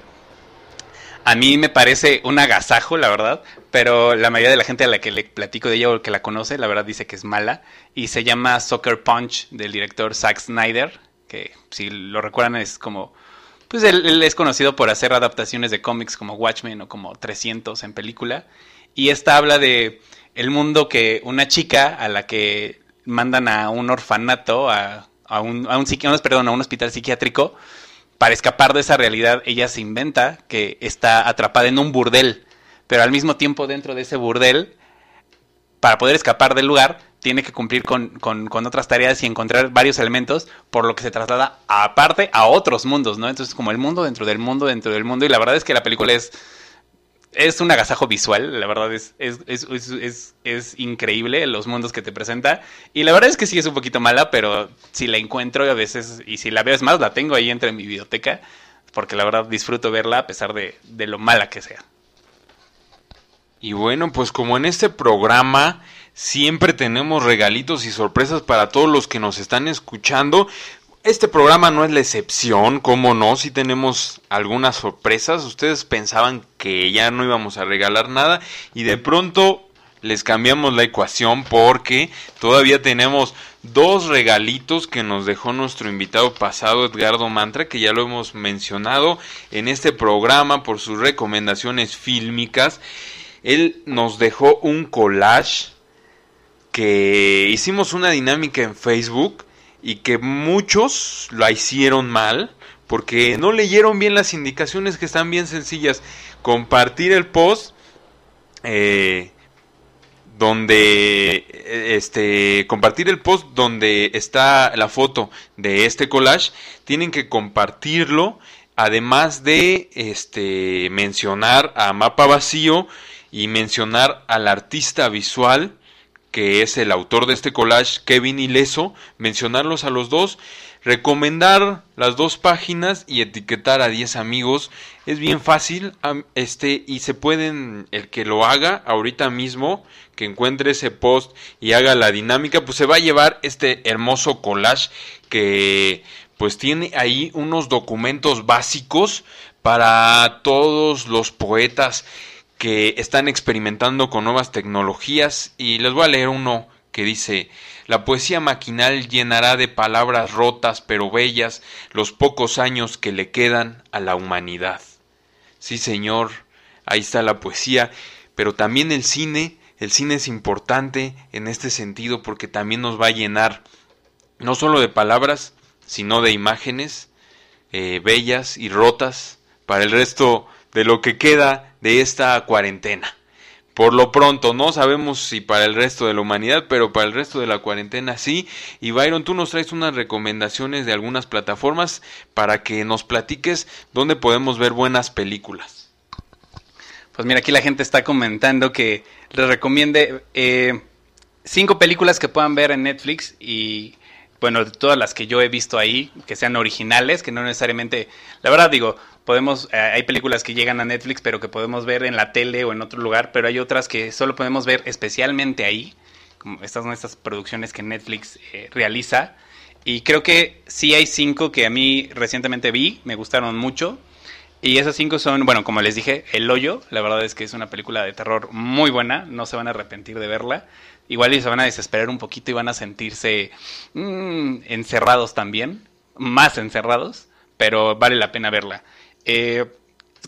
a mí me parece un agasajo, la verdad, pero la mayoría de la gente a la que le platico de ella o que la conoce, la verdad dice que es mala, y se llama Soccer Punch del director Zack Snyder, que si lo recuerdan es como pues él, es conocido por hacer adaptaciones de cómics como Watchmen o como 300 en película. Y esta habla de el mundo que una chica a la que mandan a un orfanato, a, a un, a un, perdón, a un hospital psiquiátrico, para escapar de esa realidad, ella se inventa que está atrapada en un burdel, pero al mismo tiempo dentro de ese burdel, para poder escapar del lugar, tiene que cumplir con, con, con, otras tareas y encontrar varios elementos, por lo que se traslada aparte a otros mundos, ¿no? Entonces, como el mundo dentro del mundo dentro del mundo, y la verdad es que la película es, es un agasajo visual, la verdad es, es, es, es, increíble los mundos que te presenta, y la verdad es que sí es un poquito mala, pero si la encuentro a veces, y si la veo es más, la tengo ahí entre mi biblioteca, porque la verdad disfruto verla a pesar de, de lo mala que sea. Y bueno, pues como en este programa Siempre tenemos regalitos y sorpresas para todos los que nos están escuchando. Este programa no es la excepción, como no, si tenemos algunas sorpresas. Ustedes pensaban que ya no íbamos a regalar nada y de pronto les cambiamos la ecuación porque todavía tenemos dos regalitos que nos dejó nuestro invitado pasado Edgardo Mantra, que ya lo hemos mencionado en este programa por sus recomendaciones fílmicas Él nos dejó un collage que hicimos una dinámica en Facebook y que muchos la hicieron mal porque no leyeron bien las indicaciones que están bien sencillas. Compartir el post eh, donde este compartir el post donde está la foto de este collage tienen que compartirlo además de este mencionar a mapa vacío y mencionar al artista visual que es el autor de este collage, Kevin Ileso, mencionarlos a los dos, recomendar las dos páginas y etiquetar a 10 amigos. Es bien fácil, este, y se pueden, el que lo haga ahorita mismo, que encuentre ese post y haga la dinámica, pues se va a llevar este hermoso collage que pues tiene ahí unos documentos básicos para todos los poetas que están experimentando con nuevas tecnologías y les voy a leer uno que dice la poesía maquinal llenará de palabras rotas pero bellas los pocos años que le quedan a la humanidad. Sí, señor, ahí está la poesía, pero también el cine, el cine es importante en este sentido porque también nos va a llenar no solo de palabras, sino de imágenes eh, bellas y rotas para el resto de lo que queda de esta cuarentena. Por lo pronto, no sabemos si para el resto de la humanidad, pero para el resto de la cuarentena sí. Y Byron, tú nos traes unas recomendaciones de algunas plataformas para que nos platiques dónde podemos ver buenas películas. Pues mira, aquí la gente está comentando que les recomiende eh, cinco películas que puedan ver en Netflix y bueno, todas las que yo he visto ahí, que sean originales, que no necesariamente, la verdad digo, podemos, eh, hay películas que llegan a Netflix, pero que podemos ver en la tele o en otro lugar, pero hay otras que solo podemos ver especialmente ahí, como estas son estas producciones que Netflix eh, realiza. Y creo que sí hay cinco que a mí recientemente vi, me gustaron mucho. Y esas cinco son, bueno, como les dije, El Hoyo. La verdad es que es una película de terror muy buena, no se van a arrepentir de verla igual y se van a desesperar un poquito y van a sentirse mm, encerrados también, más encerrados, pero vale la pena verla. Eh,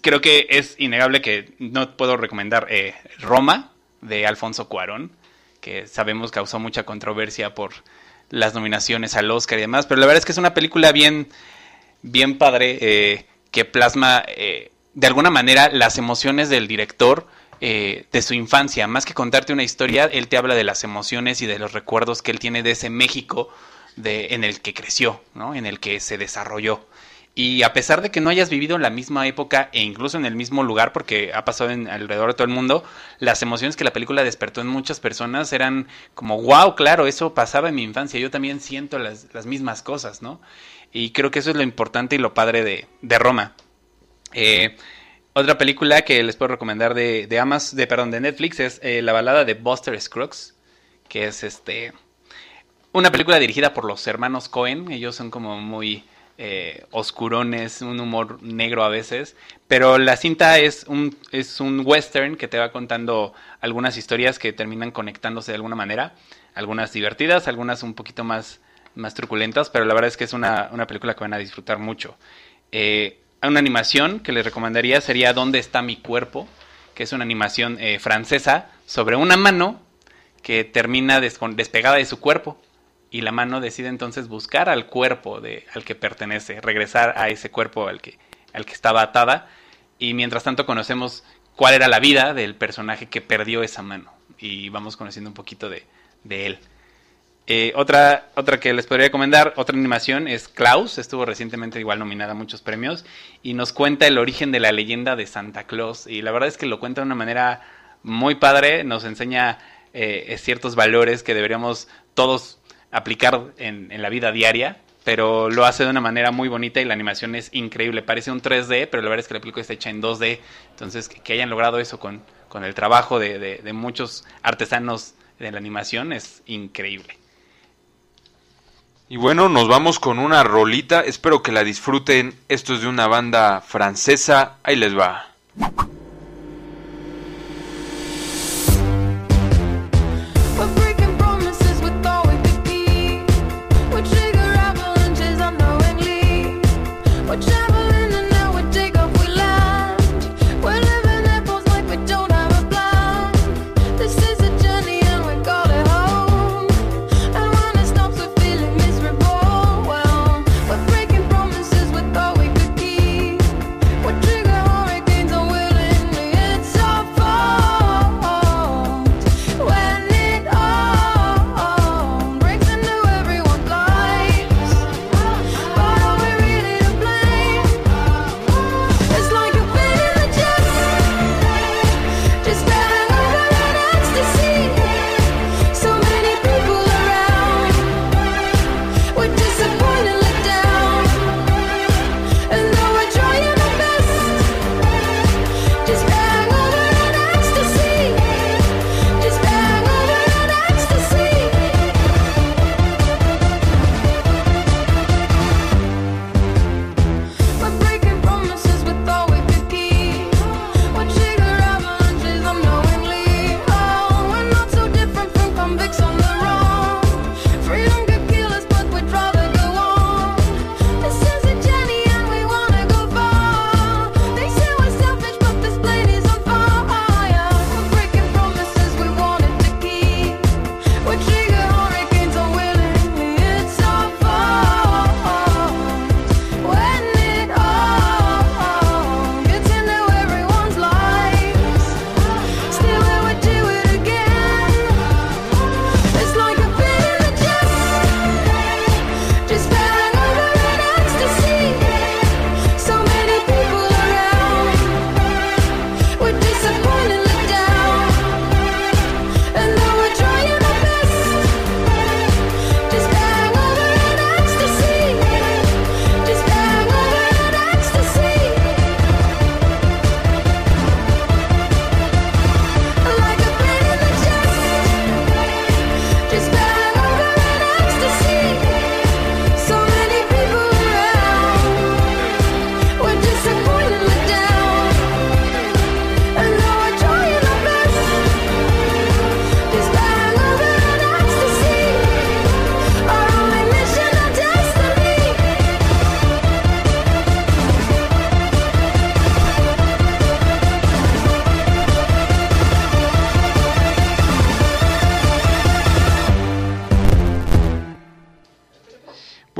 creo que es innegable que no puedo recomendar eh, Roma de Alfonso Cuarón, que sabemos causó mucha controversia por las nominaciones al Oscar y demás, pero la verdad es que es una película bien, bien padre eh, que plasma de alguna manera las emociones del director eh, de su infancia. Más que contarte una historia, él te habla de las emociones y de los recuerdos que él tiene de ese México de, en el que creció, ¿no? en el que se desarrolló. Y a pesar de que no hayas vivido en la misma época e incluso en el mismo lugar, porque ha pasado en, alrededor de todo el mundo, las emociones que la película despertó en muchas personas eran como, wow, claro, eso pasaba en mi infancia, yo también siento las, las mismas cosas, ¿no? Y creo que eso es lo importante y lo padre de, de Roma. Eh, otra película que les puedo recomendar de, de Amas, de perdón, de Netflix es eh, la balada de Buster Scruggs, que es este una película dirigida por los hermanos Cohen. Ellos son como muy eh, oscurones, un humor negro a veces, pero la cinta es un es un western que te va contando algunas historias que terminan conectándose de alguna manera, algunas divertidas, algunas un poquito más más truculentas, pero la verdad es que es una, una película que van a disfrutar mucho. Eh, una animación que les recomendaría sería ¿Dónde está mi cuerpo? que es una animación eh, francesa sobre una mano que termina despegada de su cuerpo y la mano decide entonces buscar al cuerpo de, al que pertenece, regresar a ese cuerpo al que, al que estaba atada. Y mientras tanto conocemos cuál era la vida del personaje que perdió esa mano. Y vamos conociendo un poquito de, de él. Eh, otra, otra que les podría recomendar, otra animación es Klaus, estuvo recientemente igual nominada a muchos premios. Y nos cuenta el origen de la leyenda de Santa Claus. Y la verdad es que lo cuenta de una manera muy padre, nos enseña eh, ciertos valores que deberíamos todos aplicar en, la vida diaria, pero lo hace de una manera muy bonita y la animación es increíble, parece un 3D, pero la verdad es que la película está hecha en 2D, entonces que, hayan logrado eso con, con el trabajo de, de muchos artesanos de la animación es increíble. Y bueno, nos vamos con una rolita. Espero que la disfruten. Esto es de una banda francesa. Ahí les va.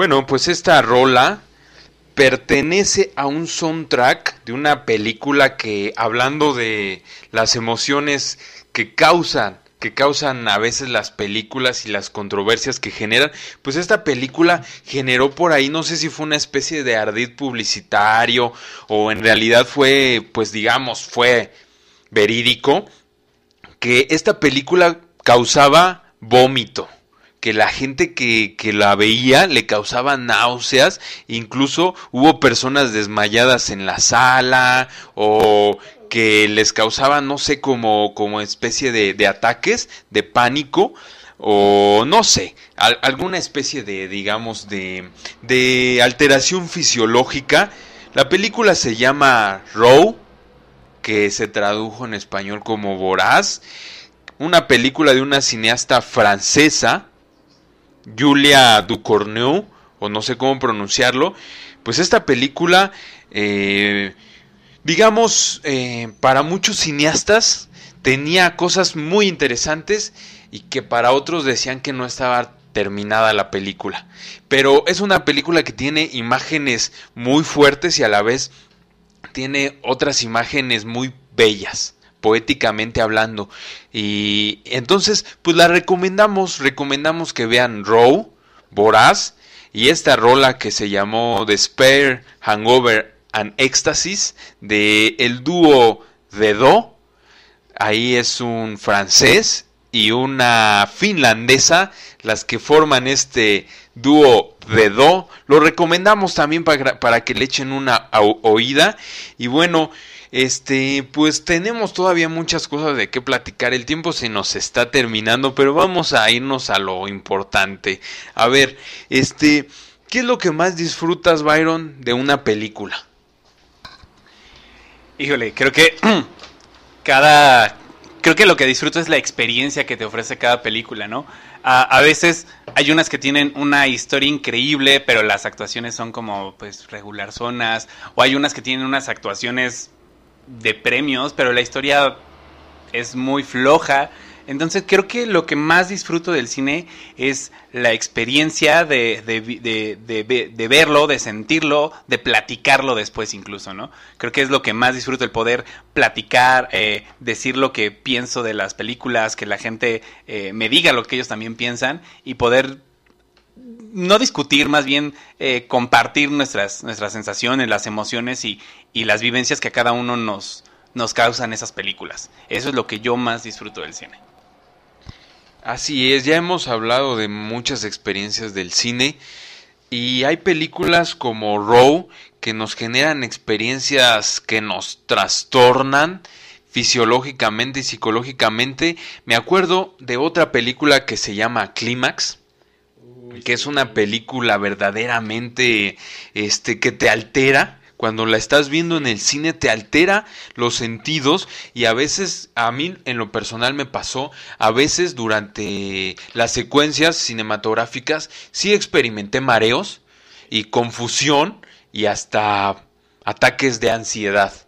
Bueno, pues esta rola pertenece a un soundtrack de una película que, hablando de las emociones que causan, que causan a veces las películas y las controversias que generan, pues esta película generó por ahí, no sé si fue una especie de ardid publicitario o en realidad fue, pues digamos, fue verídico, que esta película causaba vómito que la gente que, que, la veía le causaba náuseas, incluso hubo personas desmayadas en la sala o que les causaba, no sé, como, como especie de, ataques, de pánico, o no sé, al, alguna especie de, digamos, de, de alteración fisiológica. La película se llama Row, que se tradujo en español como Voraz, una película de una cineasta francesa, Julia Ducournau, o no sé cómo pronunciarlo, pues esta película, eh, digamos, eh, para muchos cineastas tenía cosas muy interesantes y que para otros decían que no estaba terminada la película. Pero es una película que tiene imágenes muy fuertes y a la vez tiene otras imágenes muy bellas poéticamente hablando. Y entonces, pues la recomendamos, recomendamos que vean Row, Voraz, y esta rola que se llamó Despair, Hangover and Ecstasy, de el dúo de Do. Ahí es un francés y una finlandesa las que forman este dúo de Do. Lo recomendamos también para, para que le echen una oída. Y bueno, este, pues tenemos todavía muchas cosas de qué platicar. El tiempo se nos está terminando, pero vamos a irnos a lo importante. A ver, este, ¿qué es lo que más disfrutas, Byron, de una película? Híjole, creo que cada creo que lo que disfruto es la experiencia que te ofrece cada película, ¿no? A, a, veces hay unas que tienen una historia increíble, pero las actuaciones son como, pues, regular zonas. O hay unas que tienen unas actuaciones de premios, pero la historia es muy floja. Entonces creo que lo que más disfruto del cine es la experiencia de, de, de, de, verlo, de sentirlo, de platicarlo después incluso, ¿no? Creo que es lo que más disfruto, el poder platicar, eh, decir lo que pienso de las películas, que la gente eh, me diga lo que ellos también piensan y poder no discutir, más bien eh, compartir nuestras, nuestras sensaciones, las emociones y, y, las vivencias que a cada uno nos, nos causan esas películas. Eso es lo que yo más disfruto del cine. Así es, ya hemos hablado de muchas experiencias del cine y hay películas como Row que nos generan experiencias que nos trastornan fisiológicamente y psicológicamente. Me acuerdo de otra película que se llama Clímax que es una película verdaderamente este que te altera. Cuando la estás viendo en el cine te altera los sentidos y a veces a mí en lo personal me pasó a veces durante las secuencias cinematográficas sí experimenté mareos y confusión y hasta ataques de ansiedad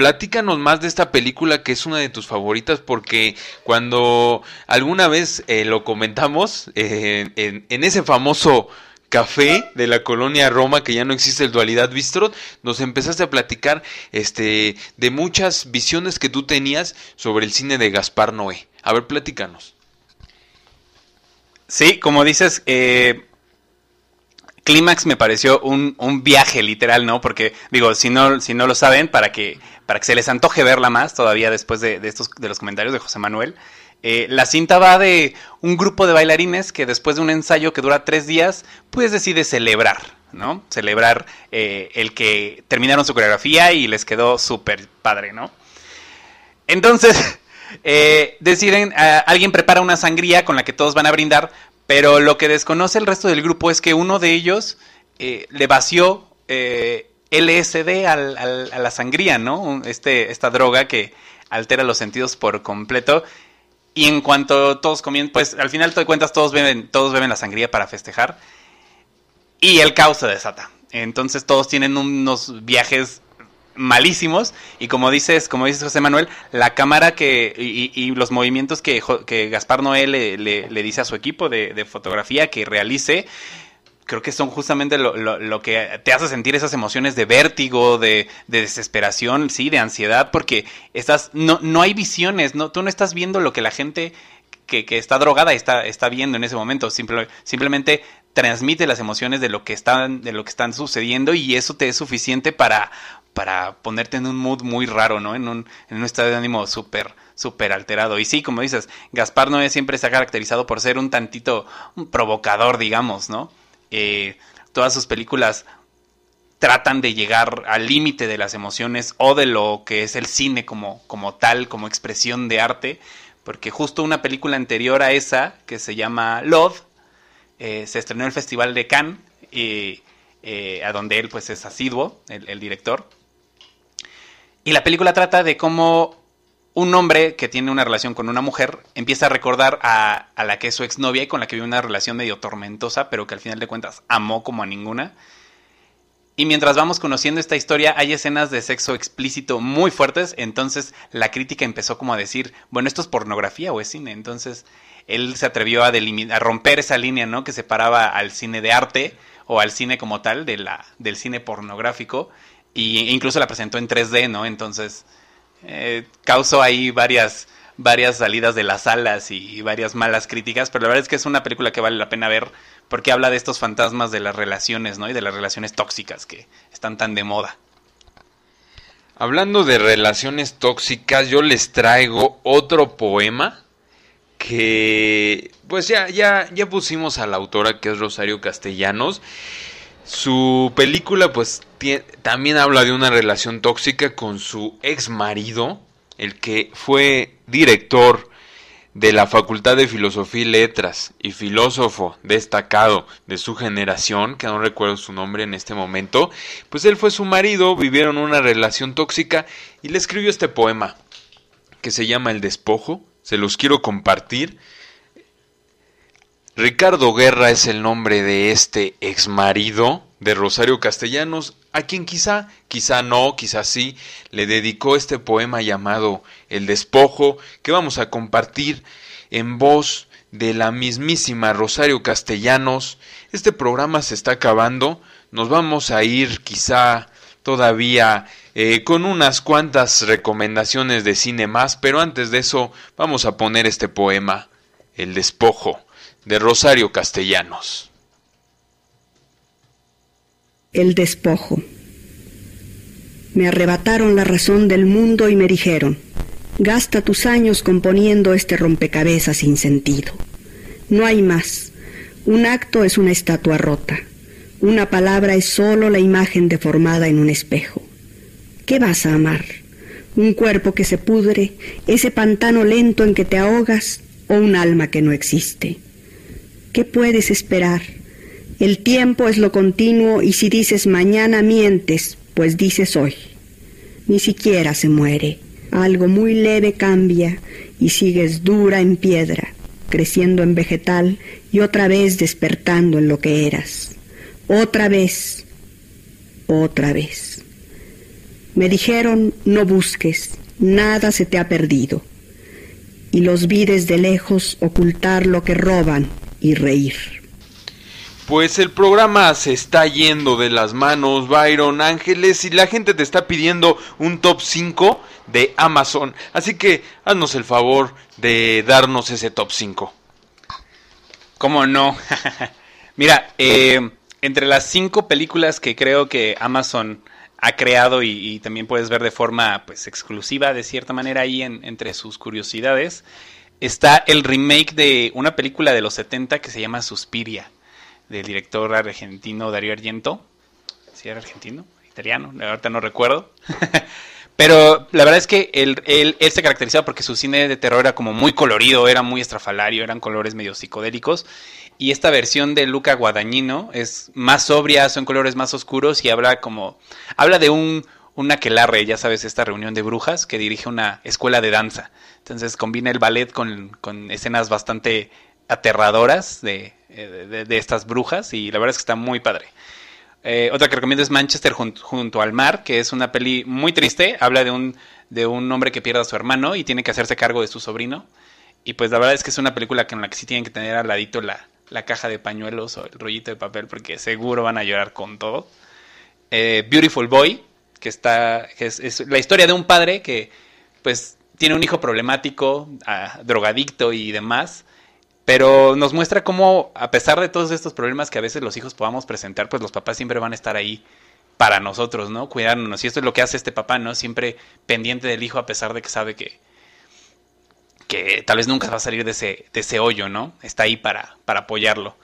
Platícanos más de esta película que es una de tus favoritas porque cuando alguna vez eh, lo comentamos eh, en, ese famoso café de la colonia Roma que ya no existe el dualidad bistro nos empezaste a platicar este de muchas visiones que tú tenías sobre el cine de Gaspar Noé. A ver, platícanos. Sí, como dices, eh, Clímax me pareció un, un, viaje literal, ¿no? Porque, digo, si no, si no lo saben, para que, para que se les antoje verla más todavía después de, estos, de los comentarios de José Manuel, eh, la cinta va de un grupo de bailarines que después de un ensayo que dura tres días, pues decide celebrar, ¿no? Celebrar eh, el que terminaron su coreografía y les quedó súper padre, ¿no? Entonces, eh, deciden, alguien prepara una sangría con la que todos van a brindar, pero lo que desconoce el resto del grupo es que uno de ellos le vació LSD al, a la sangría, ¿no? Este, esta droga que altera los sentidos por completo. Y en cuanto todos comien, pues al final de cuentas todos beben, todos beben la sangría para festejar. Y el caos se desata. Entonces todos tienen unos viajes malísimos y como dices como dices José Manuel la cámara que y, los movimientos que, Gaspar Noé le, dice a su equipo de, fotografía que realice creo que son justamente lo, lo- lo que te hace sentir esas emociones de vértigo, de, de desesperación, sí, de ansiedad, porque estás, no, no hay visiones, no, tú no estás viendo lo que la gente que, que está drogada está, está viendo en ese momento. Simple- simplemente transmite las emociones de lo que están, de lo que están sucediendo, y eso te es suficiente para, para ponerte en un mood muy raro, ¿no? En un, en un estado de ánimo súper, súper alterado. Y sí, como dices, Gaspar Noé siempre se ha caracterizado por ser un tantito provocador, digamos, ¿no? Eh, todas sus películas tratan de llegar al límite de las emociones o de lo que es el cine como, como tal, como expresión de arte, porque justo una película anterior a esa, que se llama Love, eh, se estrenó en el Festival de Cannes, eh, a donde él pues es asiduo, el director. Y la película trata de cómo un hombre que tiene una relación con una mujer empieza a recordar a, a la que es su exnovia y con la que vive una relación medio tormentosa, pero que al final de cuentas amó como a ninguna. Y mientras vamos conociendo esta historia, hay escenas de sexo explícito muy fuertes, entonces la crítica empezó como a decir, bueno, esto es pornografía o es cine, entonces él se atrevió a, romper esa línea, ¿no? Que separaba al cine de arte o al cine como tal de la, del cine pornográfico, y e incluso la presentó en 3D, ¿no? Entonces eh, causó ahí varias, varias salidas de las salas y, y varias malas críticas, pero la verdad es que es una película que vale la pena ver porque habla de estos fantasmas de las relaciones, ¿no? Y de las relaciones tóxicas que están tan de moda. Hablando de relaciones tóxicas, yo les traigo otro poema que pues ya ya ya pusimos a la autora que es Rosario Castellanos. Su película pues también habla de una relación tóxica con su ex marido, el que fue director de la Facultad de Filosofía y Letras y filósofo destacado de su generación, que no recuerdo su nombre en este momento, pues él fue su marido, vivieron una relación tóxica y le escribió este poema que se llama El despojo, se los quiero compartir. Ricardo Guerra es el nombre de este ex marido de Rosario Castellanos, a quien quizá, quizá no, quizá sí, le dedicó este poema llamado El despojo, que vamos a compartir en voz de la mismísima Rosario Castellanos. Este programa se está acabando, nos vamos a ir quizá todavía eh, con unas cuantas recomendaciones de cine más, pero antes de eso vamos a poner este poema, El despojo, de Rosario Castellanos. El despojo. Me arrebataron la razón del mundo y me dijeron, gasta tus años componiendo este rompecabezas sin sentido. No hay más. Un acto es una estatua rota. Una palabra es sólo la imagen deformada en un espejo. ¿Qué vas a amar? ¿Un cuerpo que se pudre, ese pantano lento en que te ahogas o un alma que no existe? ¿Qué puedes esperar? El tiempo es lo continuo y si dices mañana mientes, pues dices hoy. Ni siquiera se muere. Algo muy leve cambia y sigues dura en piedra, creciendo en vegetal y otra vez despertando en lo que eras. Otra vez, otra vez. Me dijeron, no busques, nada se te ha perdido. Y los vi desde lejos ocultar lo que roban y reír. Pues el programa se está yendo de las manos, Byron Ángeles, y la gente te está pidiendo un top 5 de Amazon. Así que haznos el favor de darnos ese top 5. ¿Cómo no? Mira, eh, entre las cinco películas que creo que Amazon ha creado y, y también puedes ver de forma pues exclusiva de cierta manera ahí en- entre sus curiosidades, está el remake de una película de los 70 que se llama Suspiria, del director argentino Darío Argento. ¿Sí era argentino? ¿Italiano? Ahorita no recuerdo. Pero la verdad es que él, él, él se caracterizaba porque su cine de terror era como muy colorido, era muy estrafalario, eran colores medio psicodélicos. Y esta versión de Luca Guadagnino es más sobria, son colores más oscuros y habla como... Habla de un, un aquelarre, ya sabes, esta reunión de brujas que dirige una escuela de danza. Entonces combina el ballet con, con escenas bastante aterradoras de, de, de- estas brujas y la verdad es que está muy padre. Eh, otra que recomiendo es Manchester jun- junto al mar, que es una peli muy triste. Habla de un, de un hombre que pierde a su hermano y tiene que hacerse cargo de su sobrino. Y pues la verdad es que es una película con la que sí tienen que tener al ladito la, la caja de pañuelos o el rollito de papel porque seguro van a llorar con todo. Eh, Beautiful Boy, que está que es, la historia de un padre que pues tiene un hijo problemático, ah, drogadicto y demás, pero nos muestra cómo a pesar de todos estos problemas que a veces los hijos podamos presentar, pues los papás siempre van a estar ahí para nosotros, ¿no? Cuidándonos. Y esto es lo que hace este papá, ¿no? Siempre pendiente del hijo a pesar de que sabe que, que tal vez nunca va a salir de ese, de ese hoyo, ¿no? Está ahí para, para apoyarlo.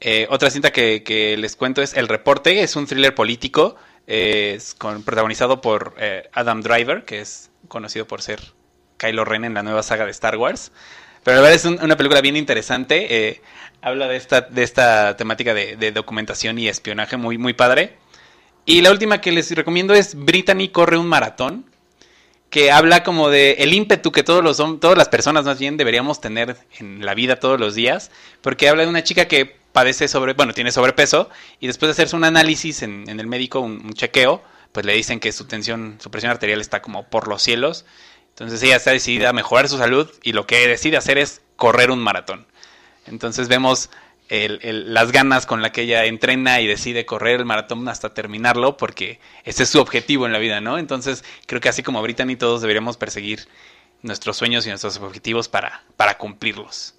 Eh, otra cinta que, les cuento es El Reporte, es un thriller político, es con, protagonizado por eh, Adam Driver, que es conocido por ser Kylo Ren en la nueva saga de Star Wars. Pero la verdad es un- una película bien interesante. eh, habla de esta, de esta temática de, documentación y espionaje muy, muy padre. Y la última que les recomiendo es Brittany corre un maratón que habla como de el ímpetu que todos los todas las personas más bien deberíamos tener en la vida todos los días, porque habla de una chica que padece sobre, bueno, tiene sobrepeso y después de hacerse un análisis en, el médico, un, un chequeo, pues le dicen que su tensión, su presión arterial está como por los cielos. Entonces ella está decidida a mejorar su salud y lo que decide hacer es correr un maratón. Entonces vemos el- el- las ganas con la que ella entrena y decide correr el maratón hasta terminarlo porque ese es su objetivo en la vida, ¿no? Entonces creo que así como Brittany todos deberíamos perseguir nuestros sueños y nuestros objetivos para, para cumplirlos.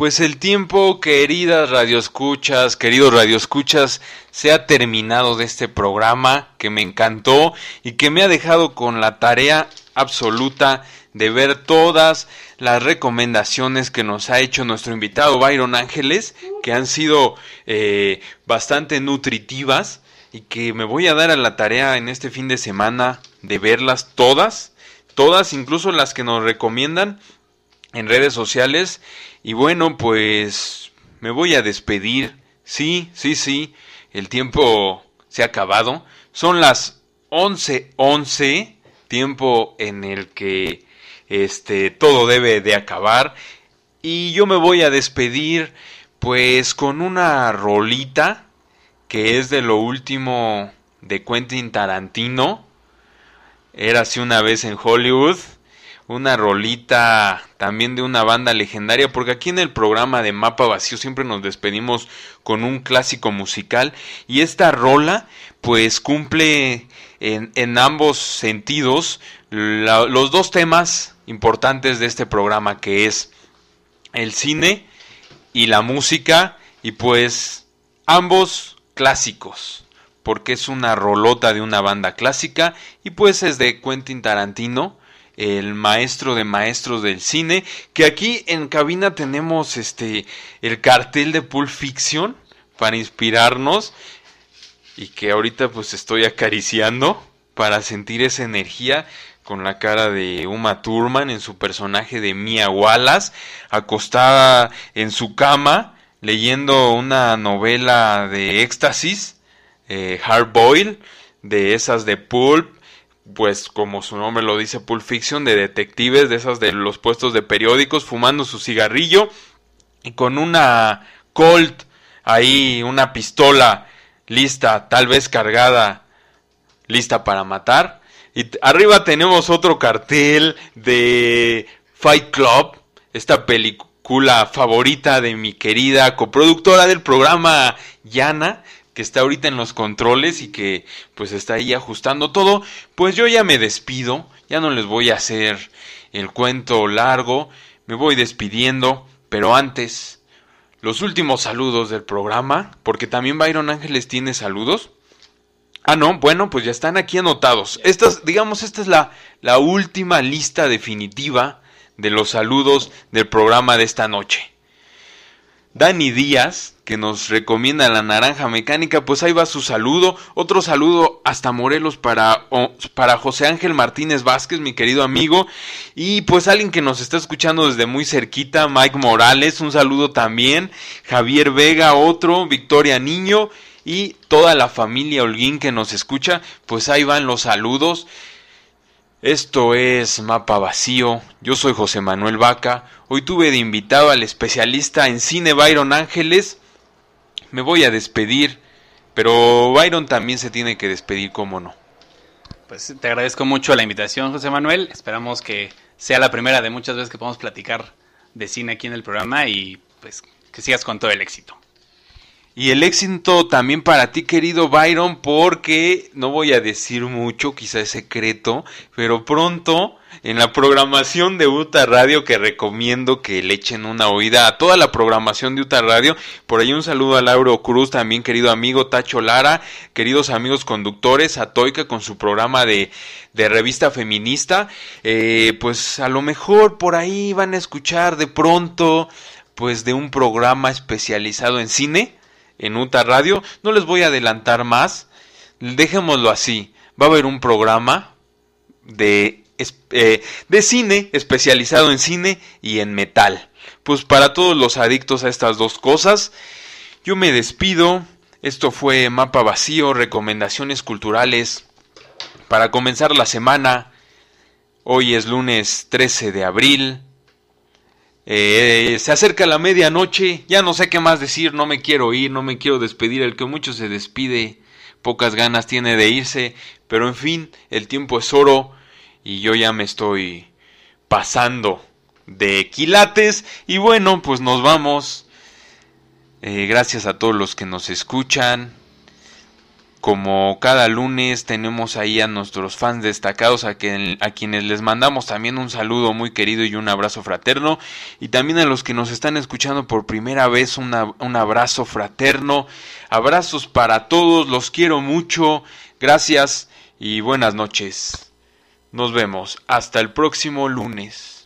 Pues el tiempo, queridas radioescuchas, queridos radioescuchas, se ha terminado de este programa que me encantó y que me ha dejado con la tarea absoluta de ver todas las recomendaciones que nos ha hecho nuestro invitado Byron Ángeles, que han sido eh, bastante nutritivas y que me voy a dar a la tarea en este fin de semana de verlas todas, todas, incluso las que nos recomiendan en redes sociales. Y bueno, pues me voy a despedir. Sí, sí, sí, el tiempo se ha acabado. Son las 11:11, tiempo en el que este todo debe de acabar y yo me voy a despedir pues con una rolita que es de lo último de Quentin Tarantino. Érase una vez en Hollywood una rolita también de una banda legendaria, porque aquí en el programa de Mapa Vacío siempre nos despedimos con un clásico musical y esta rola pues cumple en, en ambos sentidos los dos temas importantes de este programa que es el cine y la música y pues ambos clásicos porque es una rolota de una banda clásica y pues es de Quentin Tarantino el maestro de maestros del cine que aquí en cabina tenemos este el cartel de Pulp Fiction para inspirarnos y que ahorita pues estoy acariciando para sentir esa energía con la cara de Uma Thurman en su personaje de Mia Wallace, acostada en su cama leyendo una novela de éxtasis, eh, Hard Boil, de esas de Pulp, pues como su nombre lo dice, Pulp Fiction, de detectives, de esas de los puestos de periódicos, fumando su cigarrillo y con una Colt ahí, una pistola lista, tal vez cargada, lista para matar. Y arriba tenemos otro cartel de Fight Club, esta película favorita de mi querida coproductora del programa, Yana, que está ahorita en los controles y que pues está ahí ajustando todo. Pues yo ya me despido, ya no les voy a hacer el cuento largo, me voy despidiendo, pero antes, los últimos saludos del programa, porque también Byron Ángeles tiene saludos. Ah, no, bueno, pues ya están aquí anotados. Esta es, digamos, esta es la, la última lista definitiva de los saludos del programa de esta noche. Dani Díaz, que nos recomienda la naranja mecánica, pues ahí va su saludo. Otro saludo hasta Morelos para, para José Ángel Martínez Vázquez, mi querido amigo. Y pues alguien que nos está escuchando desde muy cerquita, Mike Morales, un saludo también. Javier Vega, otro, Victoria Niño y toda la familia Holguín que nos escucha, pues ahí van los saludos. Esto es Mapa Vacío, yo soy José Manuel Vaca, hoy tuve de invitado al especialista en cine Byron Ángeles, me voy a despedir, pero Byron también se tiene que despedir, como no. Pues te agradezco mucho la invitación, José Manuel. Esperamos que sea la primera de muchas veces que podamos platicar de cine aquí en el programa y pues que sigas con todo el éxito. Y el éxito también para ti, querido Byron, porque no voy a decir mucho, quizá es secreto, pero pronto en la programación de Uta Radio, que recomiendo que le echen una oída a toda la programación de Uta Radio. Por ahí un saludo a Lauro Cruz, también querido amigo Tacho Lara, queridos amigos conductores, a Toica con su programa de, de revista feminista. Eh, pues a lo mejor por ahí van a escuchar de pronto, pues de un programa especializado en cine en UTA Radio. No les voy a adelantar más. Dejémoslo así. Va a haber un programa de, eh, de cine especializado en cine y en metal. Pues para todos los adictos a estas dos cosas, yo me despido. Esto fue Mapa Vacío, recomendaciones culturales para comenzar la semana. Hoy es lunes 13 de abril. Eh, se acerca la medianoche, ya no sé qué más decir, no me quiero ir, no me quiero despedir, el que mucho se despide, pocas ganas tiene de irse, pero en fin, el tiempo es oro y yo ya me estoy pasando de quilates y bueno, pues nos vamos. Eh, gracias a todos los que nos escuchan. Como cada lunes tenemos ahí a nuestros fans destacados a, a, quienes les mandamos también un saludo muy querido y un abrazo fraterno. Y también a los que nos están escuchando por primera vez una, un abrazo fraterno. Abrazos para todos, los quiero mucho. Gracias y buenas noches. Nos vemos hasta el próximo lunes.